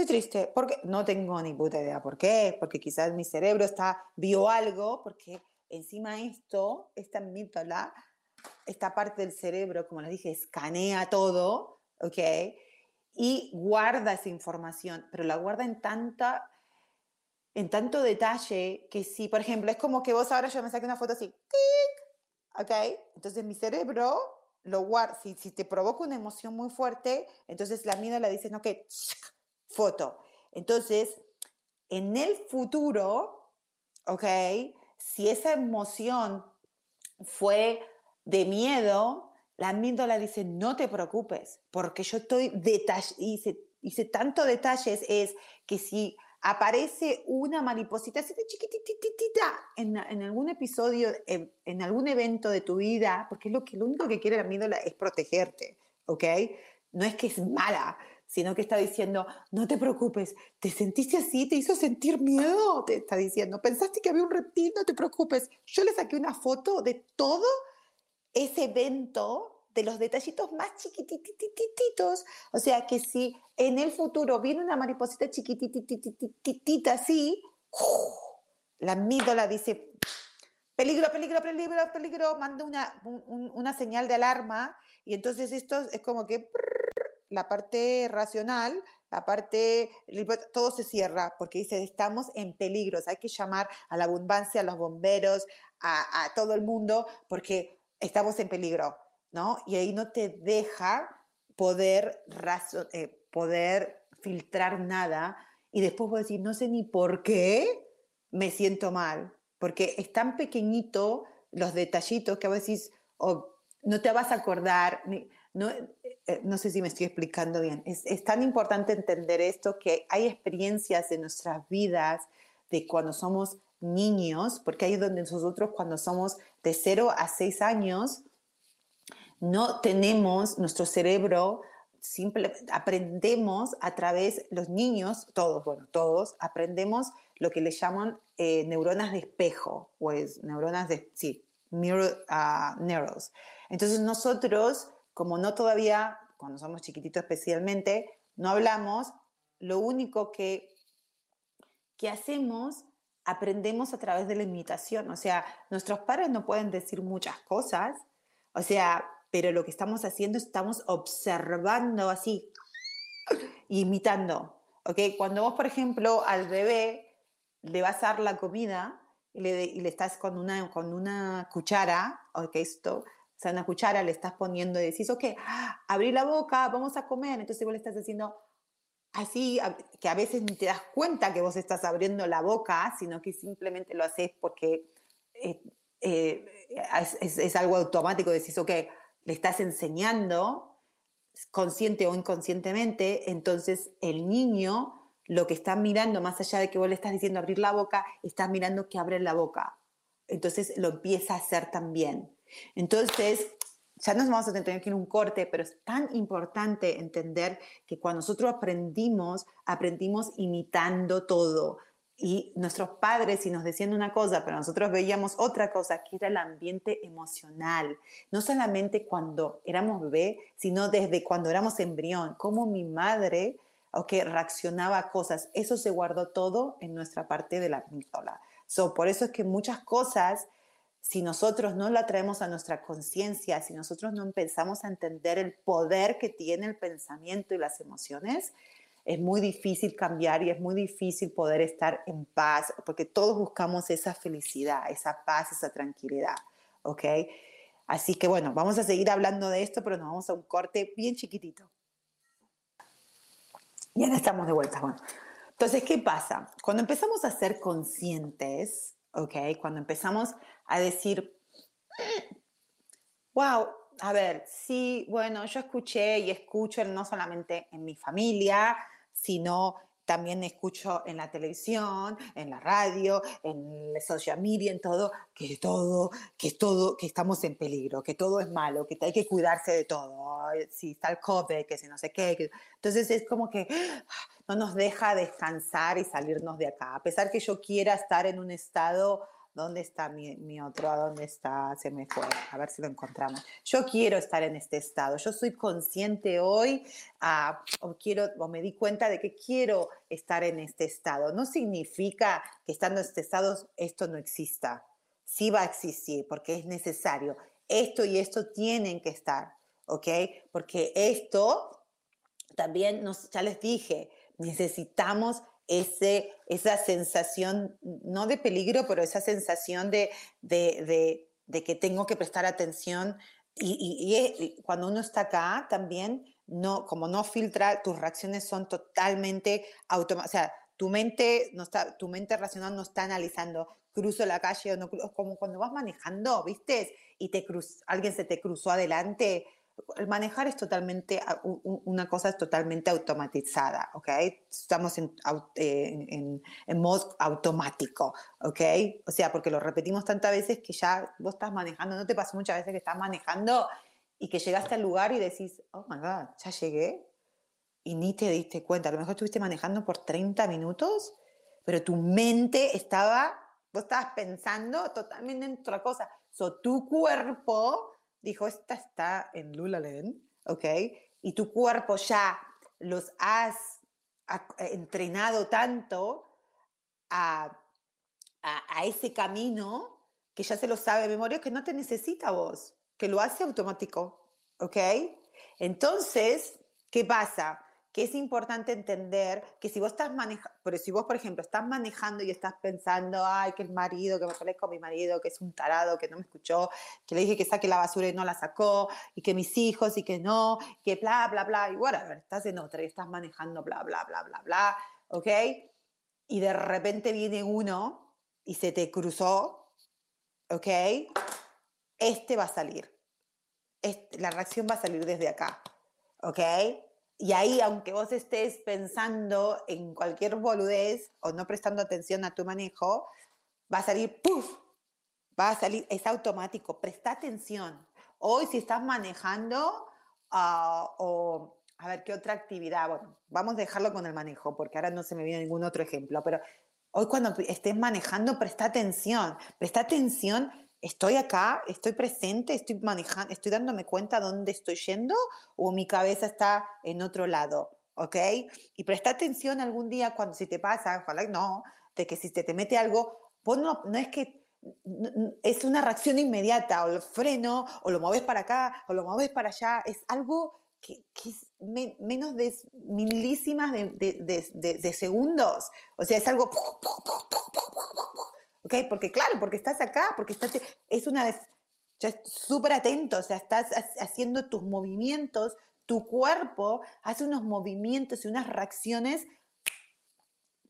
estoy triste, porque no tengo ni puta idea por qué, porque quizás mi cerebro está, vio algo, porque encima esto, esta amígdala, esta parte del cerebro, como les dije, escanea todo, ¿ok? y guarda esa información, pero la guarda en tanta en tanto detalle que si, por ejemplo, es como que vos ahora yo me saqué una foto así, ¿ok? Entonces mi cerebro lo guarda, si, si te provoca una emoción muy fuerte, entonces la le dice, ok, foto. Entonces, en el futuro, ¿ok? Si esa emoción fue de miedo, la amígdala dice, no te preocupes, porque yo estoy detalle, hice, hice tanto detalles, es que si aparece una mariposita así de chiquititita en, en algún episodio, en, en, algún evento de tu vida, porque es lo, que, lo único que quiere la amígdala es protegerte, ¿ok? No es que es mala, sino que está diciendo, no te preocupes, ¿te sentiste así? ¿Te hizo sentir miedo? Te está diciendo, ¿pensaste que había un reptil? No te preocupes. Yo le saqué una foto de todo ese evento de los detallitos más chiquitititos. O sea, que si en el futuro viene una mariposita chiquitititita así, la amígdala dice, peligro, peligro, peligro, peligro, manda una, una señal de alarma y entonces esto es como que la parte racional, la parte, todo se cierra porque dice, estamos en peligros, hay que llamar a la abundancia, a los bomberos, a, a todo el mundo porque estamos en peligro. ¿no? Y ahí no te deja poder, eh, poder filtrar nada y después vos decir, no sé ni por qué me siento mal, porque es tan pequeñito los detallitos que a veces no te vas a acordar, no, eh, no sé si me estoy explicando bien, es, tan importante entender esto que hay experiencias de nuestras vidas de cuando somos niños, porque ahí donde nosotros cuando somos de 0 a 6 años, no tenemos nuestro cerebro, simple, aprendemos a través, los niños, todos, bueno, todos, aprendemos lo que le llaman eh, neuronas de espejo, o neuronas de, sí, mirror, uh, neurons. Entonces nosotros, como no todavía, cuando somos chiquititos especialmente, no hablamos, lo único que, que hacemos, aprendemos a través de la imitación. O sea, nuestros padres no pueden decir muchas cosas. O sea, pero lo que estamos haciendo, estamos observando así, imitando. ¿ok? Cuando vos, por ejemplo, al bebé le vas a dar la comida y le, estás con una, con una cuchara, ¿ok? Esto, o sea, una cuchara le estás poniendo y decís, ok, abrí la boca, vamos a comer. Entonces vos le estás haciendo así, que a veces ni te das cuenta que vos estás abriendo la boca, sino que simplemente lo haces porque eh, eh, es, es, algo automático. Decís, ok, le estás enseñando, consciente o inconscientemente, entonces el niño lo que está mirando, más allá de que vos le estás diciendo abrir la boca, estás mirando que abre la boca. Entonces lo empieza a hacer también. Entonces, ya nos vamos a tener que ir un corte, pero es tan importante entender que cuando nosotros aprendimos, aprendimos imitando todo. Y nuestros padres si nos decían una cosa, pero nosotros veíamos otra cosa, que era el ambiente emocional, no solamente cuando éramos bebé, sino desde cuando éramos embrión, como mi madre que reaccionaba a cosas, eso se guardó todo en nuestra parte de la amígdala. Por eso es que muchas cosas, si nosotros no la traemos a nuestra conciencia, si nosotros no empezamos a entender el poder que tiene el pensamiento y las emociones, es muy difícil cambiar y es muy difícil poder estar en paz, porque todos buscamos esa felicidad, esa paz, esa tranquilidad, ¿ok? Así que bueno, vamos a seguir hablando de esto, pero nos vamos a un corte bien chiquitito. Y ahora estamos de vuelta. Bueno, entonces, ¿qué pasa? Cuando empezamos a ser conscientes, ¿ok? Cuando empezamos a decir, wow, a ver, sí, bueno, yo escuché y escucho no solamente en mi familia, sino también escucho en la televisión, en la radio, en la social media, en todo, que todo, que todo, que estamos en peligro, que todo es malo, que hay que cuidarse de todo, si está el COVID, que si no sé qué. Entonces es como que no nos deja descansar y salirnos de acá, a pesar que yo quiera estar en un estado ¿Dónde está mi, otro? dónde está? Se me fue. A ver si lo encontramos. Yo quiero estar en este estado. Yo soy consciente hoy ah, o, quiero, o me di cuenta de que quiero estar en este estado. No significa que estando en este estado esto no exista. Sí va a existir porque es necesario. Esto y esto tienen que estar, ¿ok? Porque esto también, nos, ya les dije, necesitamos ese, esa sensación, no de peligro, pero esa sensación de, de, de, que tengo que prestar atención. Y, y, cuando uno está acá también, no, como no filtra, tus reacciones son totalmente automáticas. O sea, tu mente, no está, tu mente racional no está analizando, cruzo la calle o no, como cuando vas manejando, ¿viste? Y te cruz, alguien se te cruzó adelante, el manejar es totalmente, una cosa es totalmente automatizada, ¿ok? Estamos en, en, en, modo automático, ¿ok? O sea, porque lo repetimos tantas veces que ya vos estás manejando, ¿no te pasa muchas veces que estás manejando y que llegaste al lugar y decís, oh my God, ya llegué? Y ni te diste cuenta, a lo mejor estuviste manejando por 30 minutos, pero tu mente estaba, vos estabas pensando totalmente en otra cosa. So, tu cuerpo dijo, esta está en Lulaland, ¿ok? Y tu cuerpo ya los has entrenado tanto a, a, ese camino que ya se lo sabe de memoria que no te necesita vos, que lo hace automático, ¿ok? Entonces, ¿qué pasa? Que es importante entender que si vos estás manejando, pero si vos, por ejemplo, estás manejando y estás pensando, ay, que el marido, que me peleé con mi marido, que es un tarado, que no me escuchó, que le dije que saque la basura y no la sacó, y que mis hijos y que no, que bla, bla, bla, y bueno, estás en otra y estás manejando, bla, bla, bla, bla, bla, ¿ok? Y de repente viene uno y se te cruzó, ¿ok? Este va a salir. Este, la reacción va a salir desde acá, ¿ok? Y ahí, aunque vos estés pensando en cualquier boludez o no prestando atención a tu manejo, va a salir, ¡puf! Va a salir, es automático, presta atención. Hoy si estás manejando ah, o, a ver, ¿qué otra actividad? Bueno, vamos a dejarlo con el manejo, porque ahora no se me viene ningún otro ejemplo, pero hoy cuando estés manejando, presta atención, presta atención estoy acá, estoy presente, estoy manejando, estoy dándome cuenta dónde estoy yendo o mi cabeza está en otro lado, ¿ok? Y presta atención algún día cuando si te pasa, ojalá no, de que si te, te mete algo, pues no, es que es una reacción inmediata, o el freno, o lo mueves para acá, o lo mueves para allá, es algo que, es menos de milísimas de, de, de, segundos, o sea, es algo ¿ok? Porque claro, porque estás acá, porque estás, es una, ya súper atento, o sea, estás haciendo tus movimientos, tu cuerpo hace unos movimientos y unas reacciones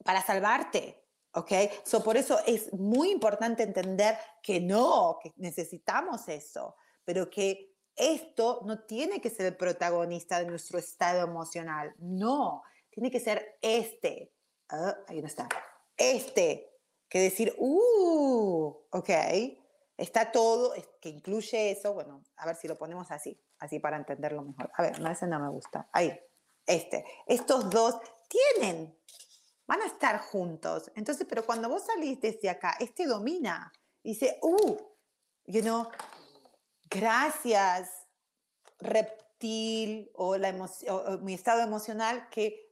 para salvarte, ¿ok? So, por eso es muy importante entender que no, que necesitamos eso, pero que esto no tiene que ser el protagonista de nuestro estado emocional, no, tiene que ser este, ah, ahí no está, este, que decir, uh, ok, está todo, que incluye eso, bueno, a ver si lo ponemos así, así para entenderlo mejor. A ver, no, ese no me gusta. Ahí, este. Estos dos tienen, van a estar juntos. Entonces, pero cuando vos salís desde acá, este domina, dice, uh, you know, gracias, reptil, o, la o mi estado emocional que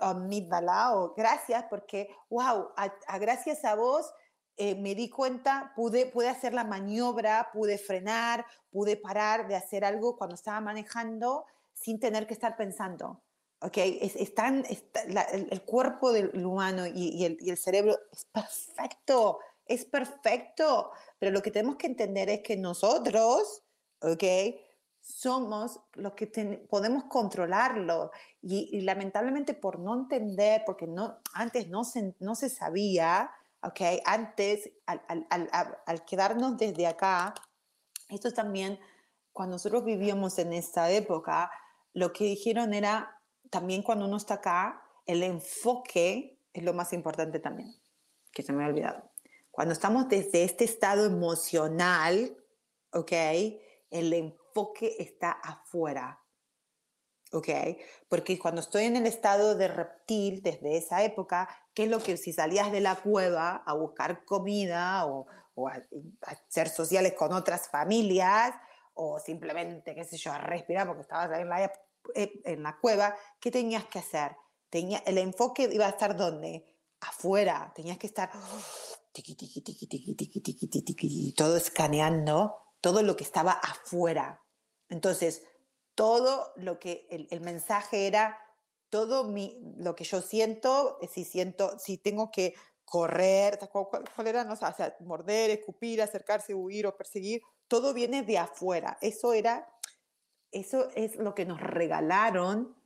amígdala o gracias porque, wow, a, gracias a vos eh, me di cuenta, pude, pude hacer la maniobra, pude frenar, pude parar de hacer algo cuando estaba manejando sin tener que estar pensando. Okay, es, es tan, el, cuerpo del humano y, y, el, y, el, cerebro es perfecto, es perfecto, pero lo que tenemos que entender es que nosotros, okay, somos los que podemos controlarlo. Y, lamentablemente por no entender, porque no, antes no se, no se sabía, okay, antes al, al, al, quedarnos desde acá, esto también, cuando nosotros vivíamos en esta época, lo que dijeron era, también cuando uno está acá, el enfoque es lo más importante también, que se me ha olvidado. Cuando estamos desde este estado emocional, ¿ok? El enfoque que está afuera. ¿Ok? Porque cuando estoy en el estado de reptil, desde esa época, ¿qué es lo que si salías de la cueva a buscar comida o, o a, ser sociales con otras familias o simplemente, qué sé yo, a respirar porque estabas en la, eh, en la cueva, ¿qué tenías que hacer? Tenía, el enfoque iba a estar ¿dónde? Afuera. Tenías que estar todo escaneando todo lo que estaba afuera. Entonces, todo lo que el, mensaje era, todo mi, lo que yo siento, si siento, si tengo que correr, o sea, morder, escupir, acercarse, huir o perseguir, todo viene de afuera. Eso era, eso es lo que nos regalaron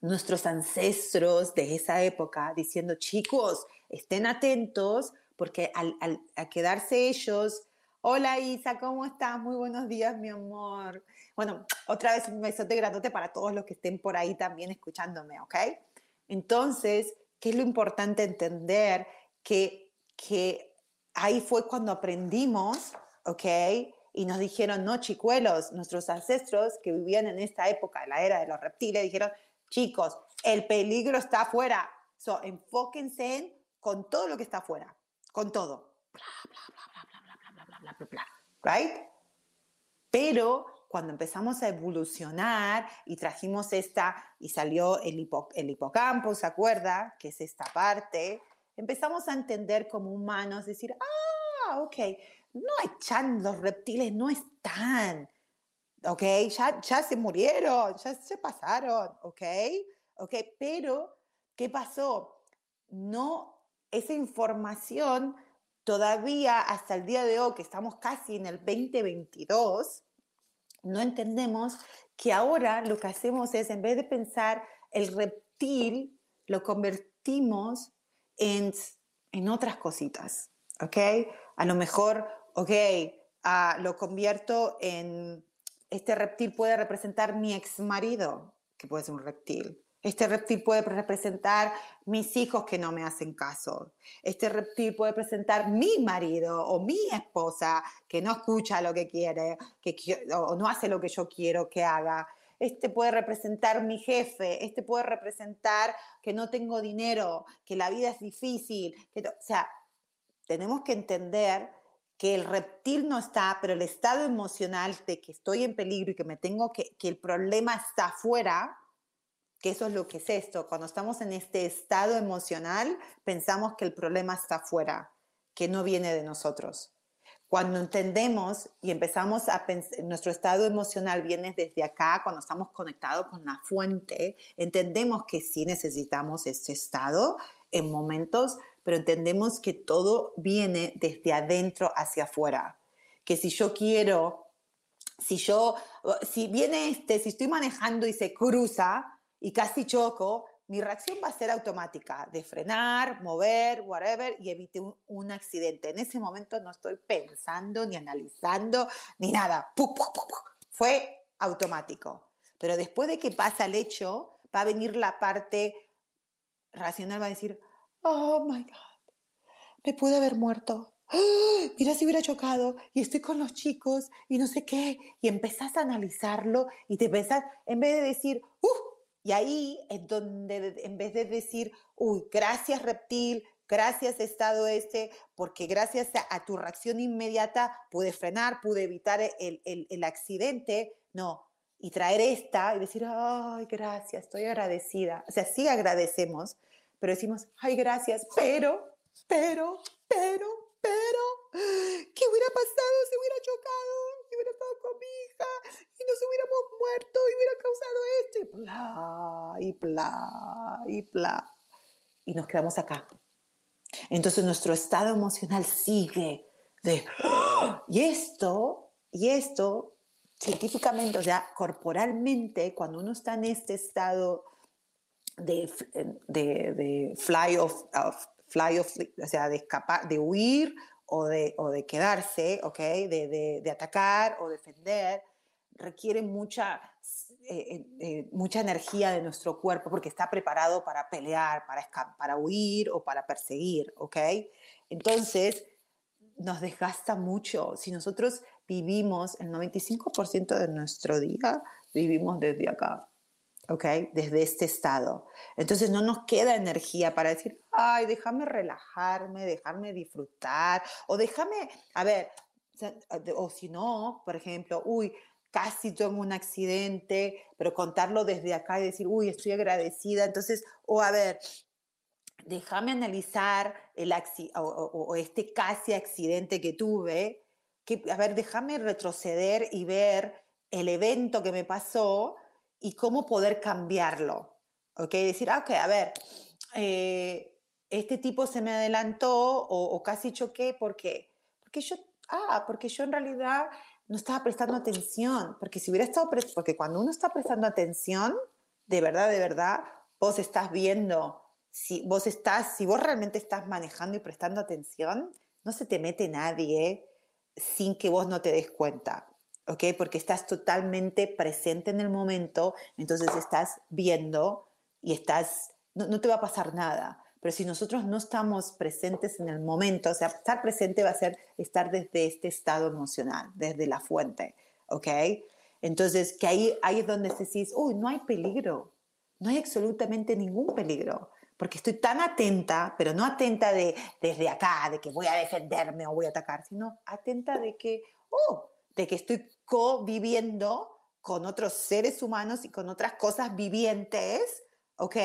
nuestros ancestros de esa época, diciendo, chicos, estén atentos, porque al, quedarse ellos Hola Isa, ¿cómo estás? Muy buenos días, mi amor. Bueno, otra vez un besote grandote para todos los que estén por ahí también escuchándome, ¿ok? Entonces, ¿qué es lo importante entender? Que, que ahí fue cuando aprendimos, ¿ok? Y nos dijeron, no, chicuelos, nuestros ancestros que vivían en esta época, la era de los reptiles, dijeron, chicos, el peligro está afuera. So, enfóquense en con todo lo que está afuera, con todo. Bla, bla, bla, bla, bla, bla, right? Pero cuando empezamos a evolucionar y trajimos esta, y salió el, el hipocampo, ¿se acuerda? Que es esta parte, empezamos a entender como humanos, decir, ah, ok, no echan, los reptiles no están, ok, ya, ya se murieron, ya se pasaron, ok, ok, pero ¿qué pasó? No, esa información todavía hasta el día de hoy, que estamos casi en el 2022, no entendemos que ahora lo que hacemos es, en vez de pensar el reptil, lo convertimos en, en otras cositas, ¿ok? A lo mejor, ok, ah, lo convierto en, este reptil puede representar mi ex marido, que puede ser un reptil. Este reptil puede representar mis hijos que no me hacen caso. Este reptil puede representar mi marido o mi esposa que no escucha lo que quiere que, o no hace lo que yo quiero que haga. Este puede representar mi jefe, este puede representar que no tengo dinero, que la vida es difícil. o sea, tenemos que entender que el reptil no está, pero el estado emocional de que estoy en peligro y que me tengo que, que el problema está afuera, que eso es lo que es esto. Cuando estamos en este estado emocional, pensamos que el problema está afuera, que no viene de nosotros. Cuando entendemos y empezamos a pensar, nuestro estado emocional viene desde acá, cuando estamos conectados con la fuente, entendemos que sí necesitamos este estado en momentos, pero entendemos que todo viene desde adentro hacia afuera. Que si yo quiero, si yo, si viene este, si estoy manejando y se cruza, y casi choco, mi reacción va a ser automática, de frenar, mover, whatever, y evite un, accidente. En ese momento no estoy pensando, ni analizando, ni nada. Fue automático. Pero después de que pasa el hecho, va a venir la parte racional, va a decir, oh my God, me pude haber muerto. Mira si hubiera chocado y estoy con los chicos y no sé qué. Y empezás a analizarlo y te pensás, en vez de decir, uh, y ahí es donde en vez de decir, uy, gracias reptil, gracias estado este, porque gracias a, tu reacción inmediata pude frenar, pude evitar el, el, accidente, no, y traer esta y decir, ay, gracias, estoy agradecida. O sea, sí agradecemos, pero decimos, ay, gracias, pero, pero, pero, pero, ¿qué hubiera pasado si hubiera chocado? Hubiera estado con mi hija y nos hubiéramos muerto y hubiera causado esto y bla, y bla, y bla. Y nos quedamos acá. Entonces nuestro estado emocional sigue de, y esto, y esto, científicamente, o sea, corporalmente, cuando uno está en este estado de, de, de fly of, fly of, o sea, de escapar, de huir o de, o de quedarse, ¿ok? De, de, de, atacar o defender, requiere mucha, eh, eh, mucha energía de nuestro cuerpo porque está preparado para pelear, para, para huir o para perseguir, ¿ok? Entonces, nos desgasta mucho. Si nosotros vivimos el 95% de nuestro día, vivimos desde acá, ¿ok? Desde este estado. Entonces no nos queda energía para decir, ay, déjame relajarme, déjame disfrutar, o déjame, a ver, o si no, por ejemplo, uy, casi tengo un accidente, pero contarlo desde acá y decir, uy, estoy agradecida. Entonces, o a ver, déjame analizar el o, este casi accidente que tuve, que, a ver, déjame retroceder y ver el evento que me pasó y cómo poder cambiarlo. ¿Ok? Decir, ah, ok, a ver, eh, este tipo se me adelantó o, o casi choqué, ¿por qué? Porque yo, ah, porque yo en realidad no estaba prestando atención, porque si hubiera estado, porque cuando uno está prestando atención, de verdad, de verdad, vos estás viendo, si vos estás, si vos realmente estás manejando y prestando atención, no se te mete nadie sin que vos no te des cuenta, ¿ok? Porque estás totalmente presente en el momento, entonces estás viendo y estás, no, no te va a pasar nada. Pero si nosotros no estamos presentes en el momento, o sea, estar presente va a ser estar desde este estado emocional, desde la fuente, ¿ok? Entonces, que ahí, ahí es donde se dice, uy, no hay peligro, no hay absolutamente ningún peligro, porque estoy tan atenta, pero no atenta de desde acá, de que voy a defenderme o voy a atacar, sino atenta de que, oh, de que estoy conviviendo con otros seres humanos y con otras cosas vivientes, ¿ok?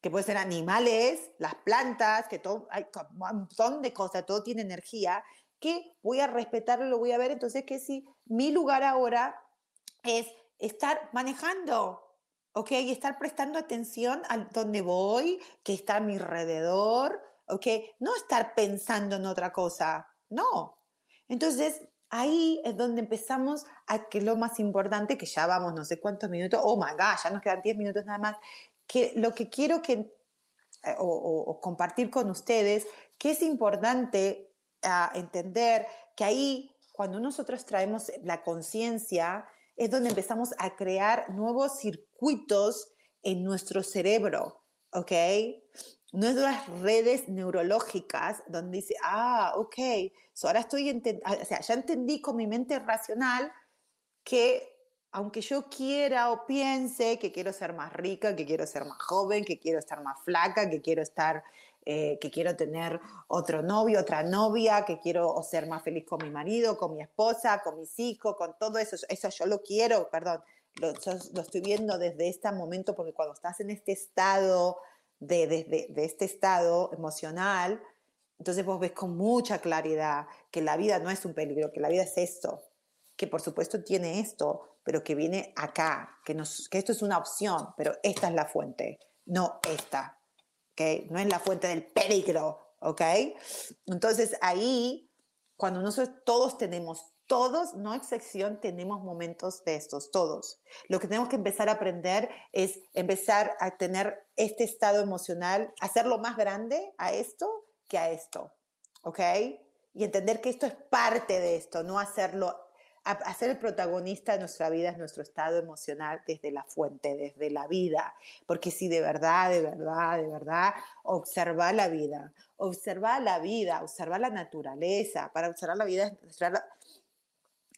Que pueden ser animales, las plantas, que todo, hay un montón de cosas, todo tiene energía, que voy a respetarlo, lo voy a ver. Entonces, que si mi lugar ahora es estar manejando, ¿ok? Y estar prestando atención a dónde voy, que está a mi alrededor, ¿ok? No estar pensando en otra cosa, no. Entonces, ahí es donde empezamos a que lo más importante, que ya vamos no sé cuántos minutos, oh my God, ya nos quedan 10 minutos nada más, que lo que quiero que, eh, o, compartir con ustedes, que es importante ah, entender que ahí, cuando nosotros traemos la conciencia, es donde empezamos a crear nuevos circuitos en nuestro cerebro, ¿ok? Nuestras redes neurológicas, donde dice, ah, ok, ahora estoy, ah, o sea, ya entendí con mi mente racional que aunque yo quiera o piense que quiero ser más rica, que quiero ser más joven, que quiero estar más flaca, que quiero estar, eh, que quiero tener otro novio, otra novia, que quiero ser más feliz con mi marido, con mi esposa, con mis hijos, con todo eso, eso yo lo quiero, perdón, lo, lo estoy viendo desde este momento porque cuando estás en este estado de, este estado emocional, entonces vos ves con mucha claridad que la vida no es un peligro, que la vida es esto, que por supuesto tiene esto, pero que viene acá, que, nos, que esto es una opción, pero esta es la fuente, no esta, ¿ok? No es la fuente del peligro, ¿ok? Entonces ahí, cuando nosotros todos tenemos todos, no excepción, tenemos momentos de estos, todos. Lo que tenemos que empezar a aprender es empezar a tener este estado emocional, hacerlo más grande a esto que a esto, ¿ok? Y entender que esto es parte de esto, no hacerlo, hacer el protagonista de nuestra vida es nuestro estado emocional desde la fuente, desde la vida. Porque si de verdad, de verdad, de verdad, observar la vida, observar la vida, observar la naturaleza, para observar la vida, observar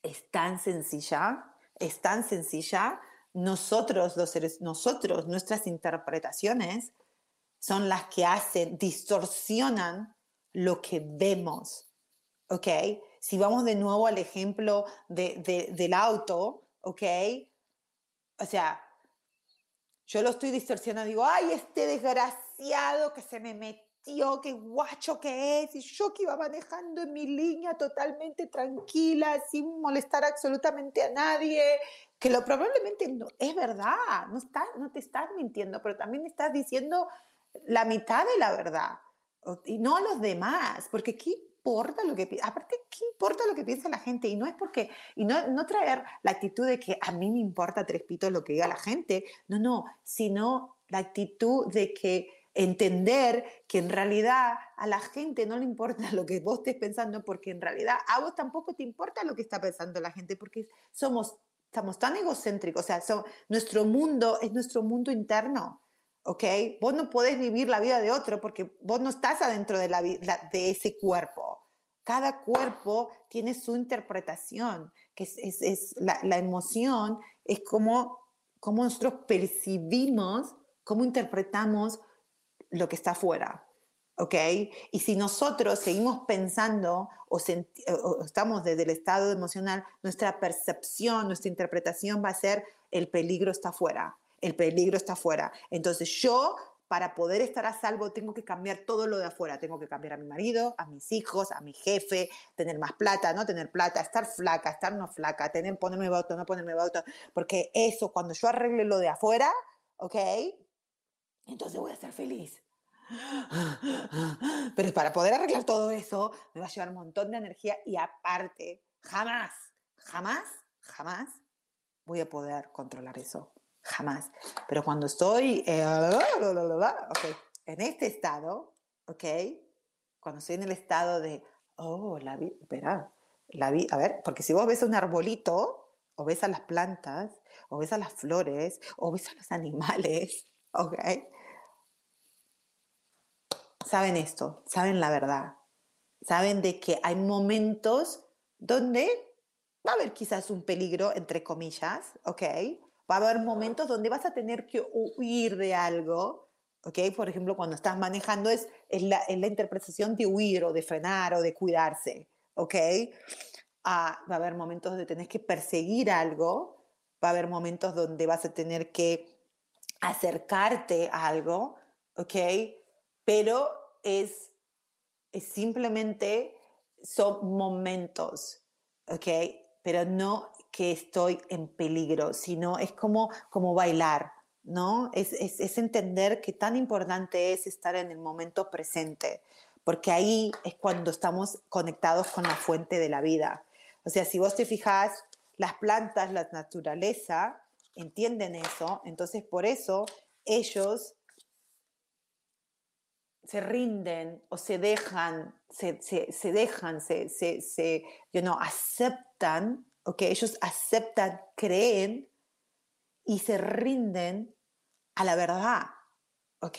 es tan sencilla, es tan sencilla. Nosotros, los seres, nosotros, nuestras interpretaciones son las que hacen, distorsionan lo que vemos. ¿Ok? Si vamos de nuevo al ejemplo de, del auto, ¿ok? O sea, yo lo estoy distorsionando, digo, ay, este desgraciado que se me metió qué guacho que es, y yo que iba manejando en mi línea totalmente tranquila, sin molestar absolutamente a nadie, que lo probablemente no, es verdad, no, está, no te estás mintiendo, pero también estás diciendo la mitad de la verdad, y no a los demás, porque ¿qué importa lo que aparte qué importa lo que piensa la gente y no es porque y no, no traer la actitud de que a mí me importa tres pitos lo que diga la gente no no sino la actitud de que entender que en realidad a la gente no le importa lo que vos estés pensando, porque en realidad a vos tampoco te importa lo que está pensando la gente, porque somos, estamos tan egocéntricos, o sea, nuestro mundo es nuestro mundo interno, ¿ok? Vos no podés vivir la vida de otro porque vos no estás adentro de, la, de ese cuerpo. Cada cuerpo tiene su interpretación, que es, es, la, la, emoción, es como, como nosotros percibimos, cómo interpretamos lo que está afuera. ¿Ok? Y si nosotros seguimos pensando o, estamos desde el estado emocional, nuestra percepción, nuestra interpretación va a ser el peligro está afuera, el peligro está afuera. Entonces yo, para poder estar a salvo, tengo que cambiar todo lo de afuera. Tengo que cambiar a mi marido, a mis hijos, a mi jefe, tener más plata, no tener plata, estar flaca, estar no flaca, tener, ponerme bauto, no ponerme bauto. Porque eso, cuando yo arregle lo de afuera, ¿ok? Entonces voy a ser feliz. Pero para poder arreglar todo eso, me va a llevar un montón de energía y aparte, jamás, jamás, jamás voy a poder controlar eso. Jamás. Pero cuando estoy eh, en este estado, ¿ok? Cuando estoy en el estado de, oh, la vida, espera, la vida, a ver, porque si vos ves un arbolito, o ves a las plantas, o ves a las flores, o ves a los animales, ¿ok? Saben esto, saben la verdad, saben de que hay momentos donde va a haber quizás un peligro, entre comillas, ¿ok? Va a haber momentos donde vas a tener que huir de algo, ¿ok? Por ejemplo, cuando estás manejando es, es, la, es la interpretación de huir o de frenar o de cuidarse, ¿ok? va a haber momentos donde tenés que perseguir algo, va a haber momentos donde vas a tener que acercarte a algo, ¿ok? Pero es, simplemente, son momentos, ¿ok? Pero no que estoy en peligro, sino es como, como bailar, ¿no? Es, es, es entender que tan importante es estar en el momento presente, porque ahí es cuando estamos conectados con la fuente de la vida. O sea, si vos te fijas, las plantas, la naturaleza, entienden eso, entonces por eso ellos se rinden o se dejan, se, se, se dejan, se, se, you know, aceptan, ¿ok? Ellos aceptan, creen y se rinden a la verdad, ¿ok?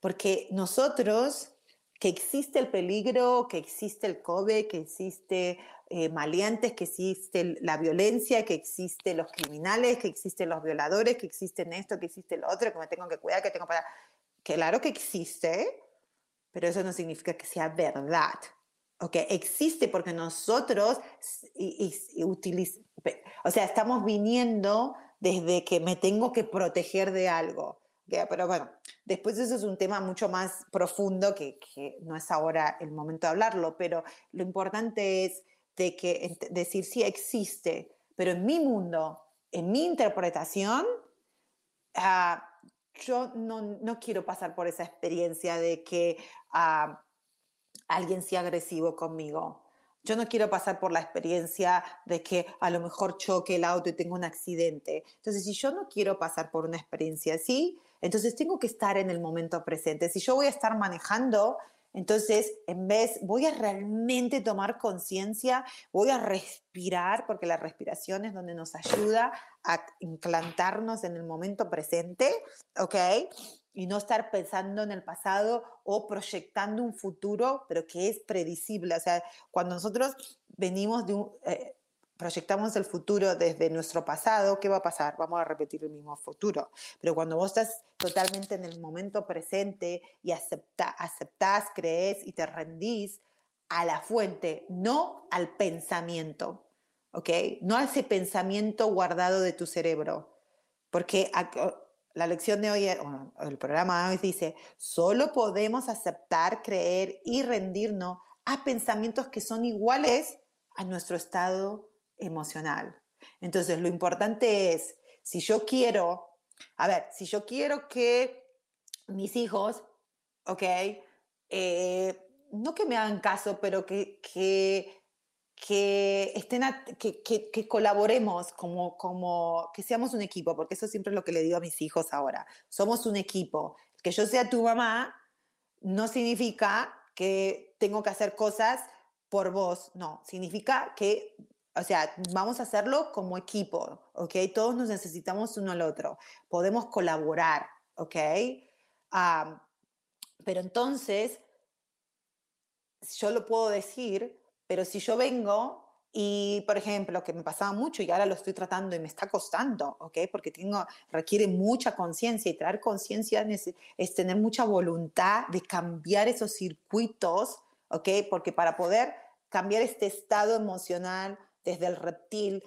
Porque nosotros, que existe el peligro, que existe el COVID, que existe eh, maleantes, que existe la violencia, que existen los criminales, que existen los violadores, que existen esto, que existe lo otro, que me tengo que cuidar, que tengo para... Claro que existe, pero eso no significa que sea verdad. ¿ok? Existe porque nosotros utilizamos, o sea, estamos viniendo desde que me tengo que proteger de algo. Pero bueno, después eso es un tema mucho más profundo que, que, no es ahora el momento de hablarlo, pero lo importante es de que decir sí existe, pero en mi mundo, en mi interpretación, uh, yo no, no, quiero pasar por esa experiencia de que uh, alguien sea agresivo conmigo. Yo no quiero pasar por la experiencia de que a lo mejor choque el auto y tengo un accidente. Entonces, si yo no quiero pasar por una experiencia así, entonces tengo que estar en el momento presente. Si yo voy a estar manejando, entonces, en vez, voy a realmente tomar conciencia, voy a respirar, porque la respiración es donde nos ayuda a implantarnos en el momento presente, ¿ok? Y no estar pensando en el pasado o proyectando un futuro, pero que es predecible. O sea, cuando nosotros venimos de un... Eh, proyectamos el futuro desde nuestro pasado, ¿qué va a pasar? Vamos a repetir el mismo futuro. Pero cuando vos estás totalmente en el momento presente y acepta, aceptás, crees y te rendís a la fuente, no al pensamiento, ¿ok? No a ese pensamiento guardado de tu cerebro. Porque la lección de hoy, el programa de hoy dice, solo podemos aceptar, creer y rendirnos a pensamientos que son iguales a nuestro estado emocional. Entonces, lo importante es, si yo quiero, a ver, si yo quiero que mis hijos, ok, eh, no que me hagan caso, pero que, que, que estén, que, que, colaboremos como, como, que seamos un equipo, porque eso siempre es lo que le digo a mis hijos ahora. Somos un equipo. Que yo sea tu mamá no significa que tengo que hacer cosas por vos, no, significa que o sea, vamos a hacerlo como equipo, ¿ok? Todos nos necesitamos uno al otro. Podemos colaborar, ¿ok? pero entonces, yo lo puedo decir, pero si yo vengo y, por ejemplo, que me pasaba mucho y ahora lo estoy tratando y me está costando, ¿ok? Porque tengo, requiere mucha conciencia y traer conciencia es, es tener mucha voluntad de cambiar esos circuitos, ¿ok? Porque para poder cambiar este estado emocional, desde el reptil,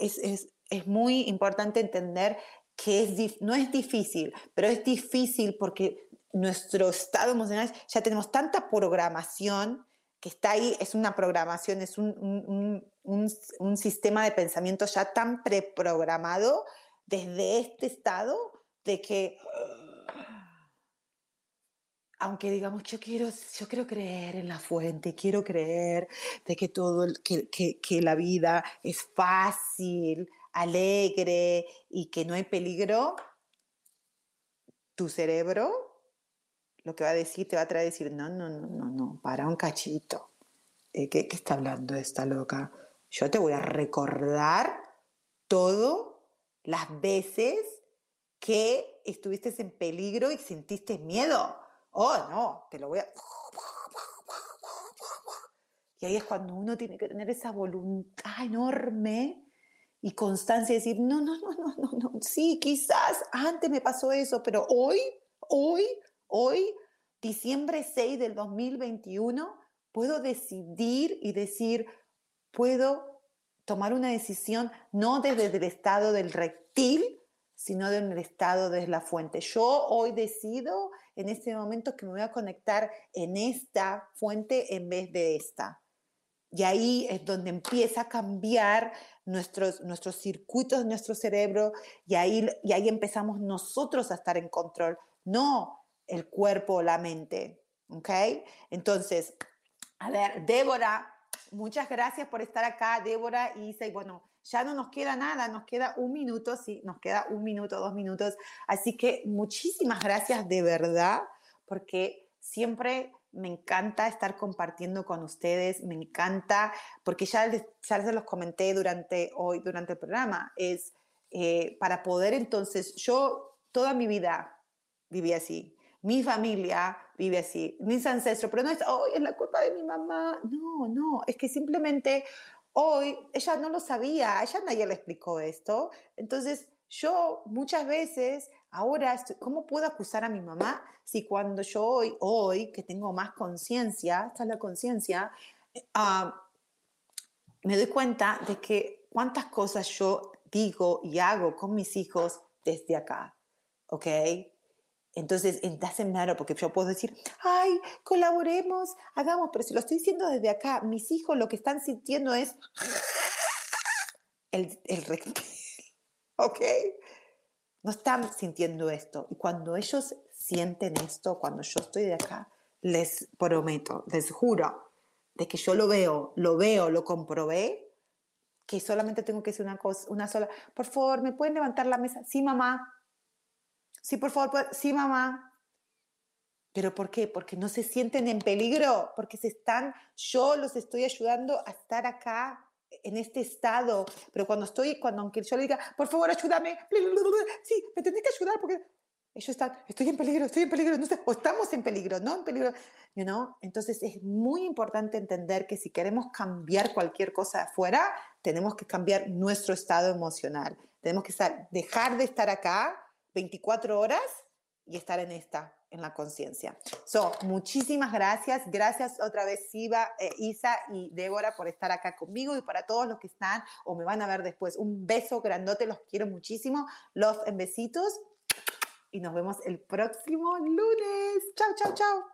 es, es, es muy importante entender que es, no es difícil, pero es difícil porque nuestro estado emocional ya tenemos tanta programación que está ahí, es una programación, es un, un, un, un sistema de pensamiento ya tan preprogramado desde este estado de que aunque digamos, yo quiero, yo quiero creer en la fuente, quiero creer de que todo, que, que, que la vida es fácil, alegre y que no hay peligro, tu cerebro lo que va a decir, te va a traer a decir, no, no, no, no, no, para un cachito. ¿Qué, ¿Qué está hablando esta loca? Yo te voy a recordar todo las veces que estuviste en peligro y sentiste miedo oh, no, te lo voy a... Y ahí es cuando uno tiene que tener esa voluntad enorme y constancia de decir, no, no, no, no, no, no, sí, quizás antes me pasó eso, pero hoy, hoy, hoy, diciembre 6 del 2021, puedo decidir y decir, puedo tomar una decisión no desde el estado del reptil, sino desde el estado de la fuente. Yo hoy decido en este momento que me voy a conectar en esta fuente en vez de esta. Y ahí es donde empieza a cambiar nuestros, nuestros circuitos nuestro cerebro y ahí, y ahí empezamos nosotros a estar en control, no el cuerpo o la mente. ¿Ok? Entonces, a ver, Débora, muchas gracias por estar acá, Débora, Isa, y bueno, ya no nos queda nada, nos queda un minuto, sí, nos queda un minuto, dos minutos. Así que muchísimas gracias de verdad, porque siempre me encanta estar compartiendo con ustedes, me encanta, porque ya ya les los comenté durante hoy, durante el programa, es eh, para poder entonces, yo toda mi vida viví así, mi familia vive así, mis ancestros, pero no es, hoy es la culpa de mi mamá, no, no, es que simplemente hoy ella no lo sabía, ella nadie le explicó esto, entonces yo muchas veces ahora, ¿cómo puedo acusar a mi mamá si cuando yo hoy, hoy que tengo más conciencia, esta es la conciencia, ah, me doy cuenta de que cuántas cosas yo digo y hago con mis hijos desde acá, ¿ok? Entonces, it doesn't porque yo puedo decir, ay, colaboremos, hagamos, pero si lo estoy diciendo desde acá, mis hijos lo que están sintiendo es el, el ¿ok? No están sintiendo esto. Y cuando ellos sienten esto, cuando yo estoy de acá, les prometo, les juro, de que yo lo veo, lo veo, lo comprobé, que solamente tengo que decir una cosa, una sola, por favor, ¿me pueden levantar la mesa? Sí, mamá, Sí, por favor, sí, mamá. ¿Pero por qué? Porque no se sienten en peligro, porque se están, yo los estoy ayudando a estar acá en este estado, pero cuando estoy, cuando aunque yo le diga, por favor, ayúdame, sí, me tenés que ayudar porque ellos están, estoy en peligro, estoy en peligro, no sé, o estamos en peligro, no en peligro, you know? Entonces es muy importante entender que si queremos cambiar cualquier cosa de afuera, tenemos que cambiar nuestro estado emocional. Tenemos que estar, dejar de estar acá 24 horas y estar en esta, en la conciencia. So, muchísimas gracias. Gracias otra vez, Siva, eh, Isa y Débora, por estar acá conmigo y para todos los que están o me van a ver después. Un beso grandote, los quiero muchísimo. Los besitos y nos vemos el próximo lunes. Chao, chao, chao.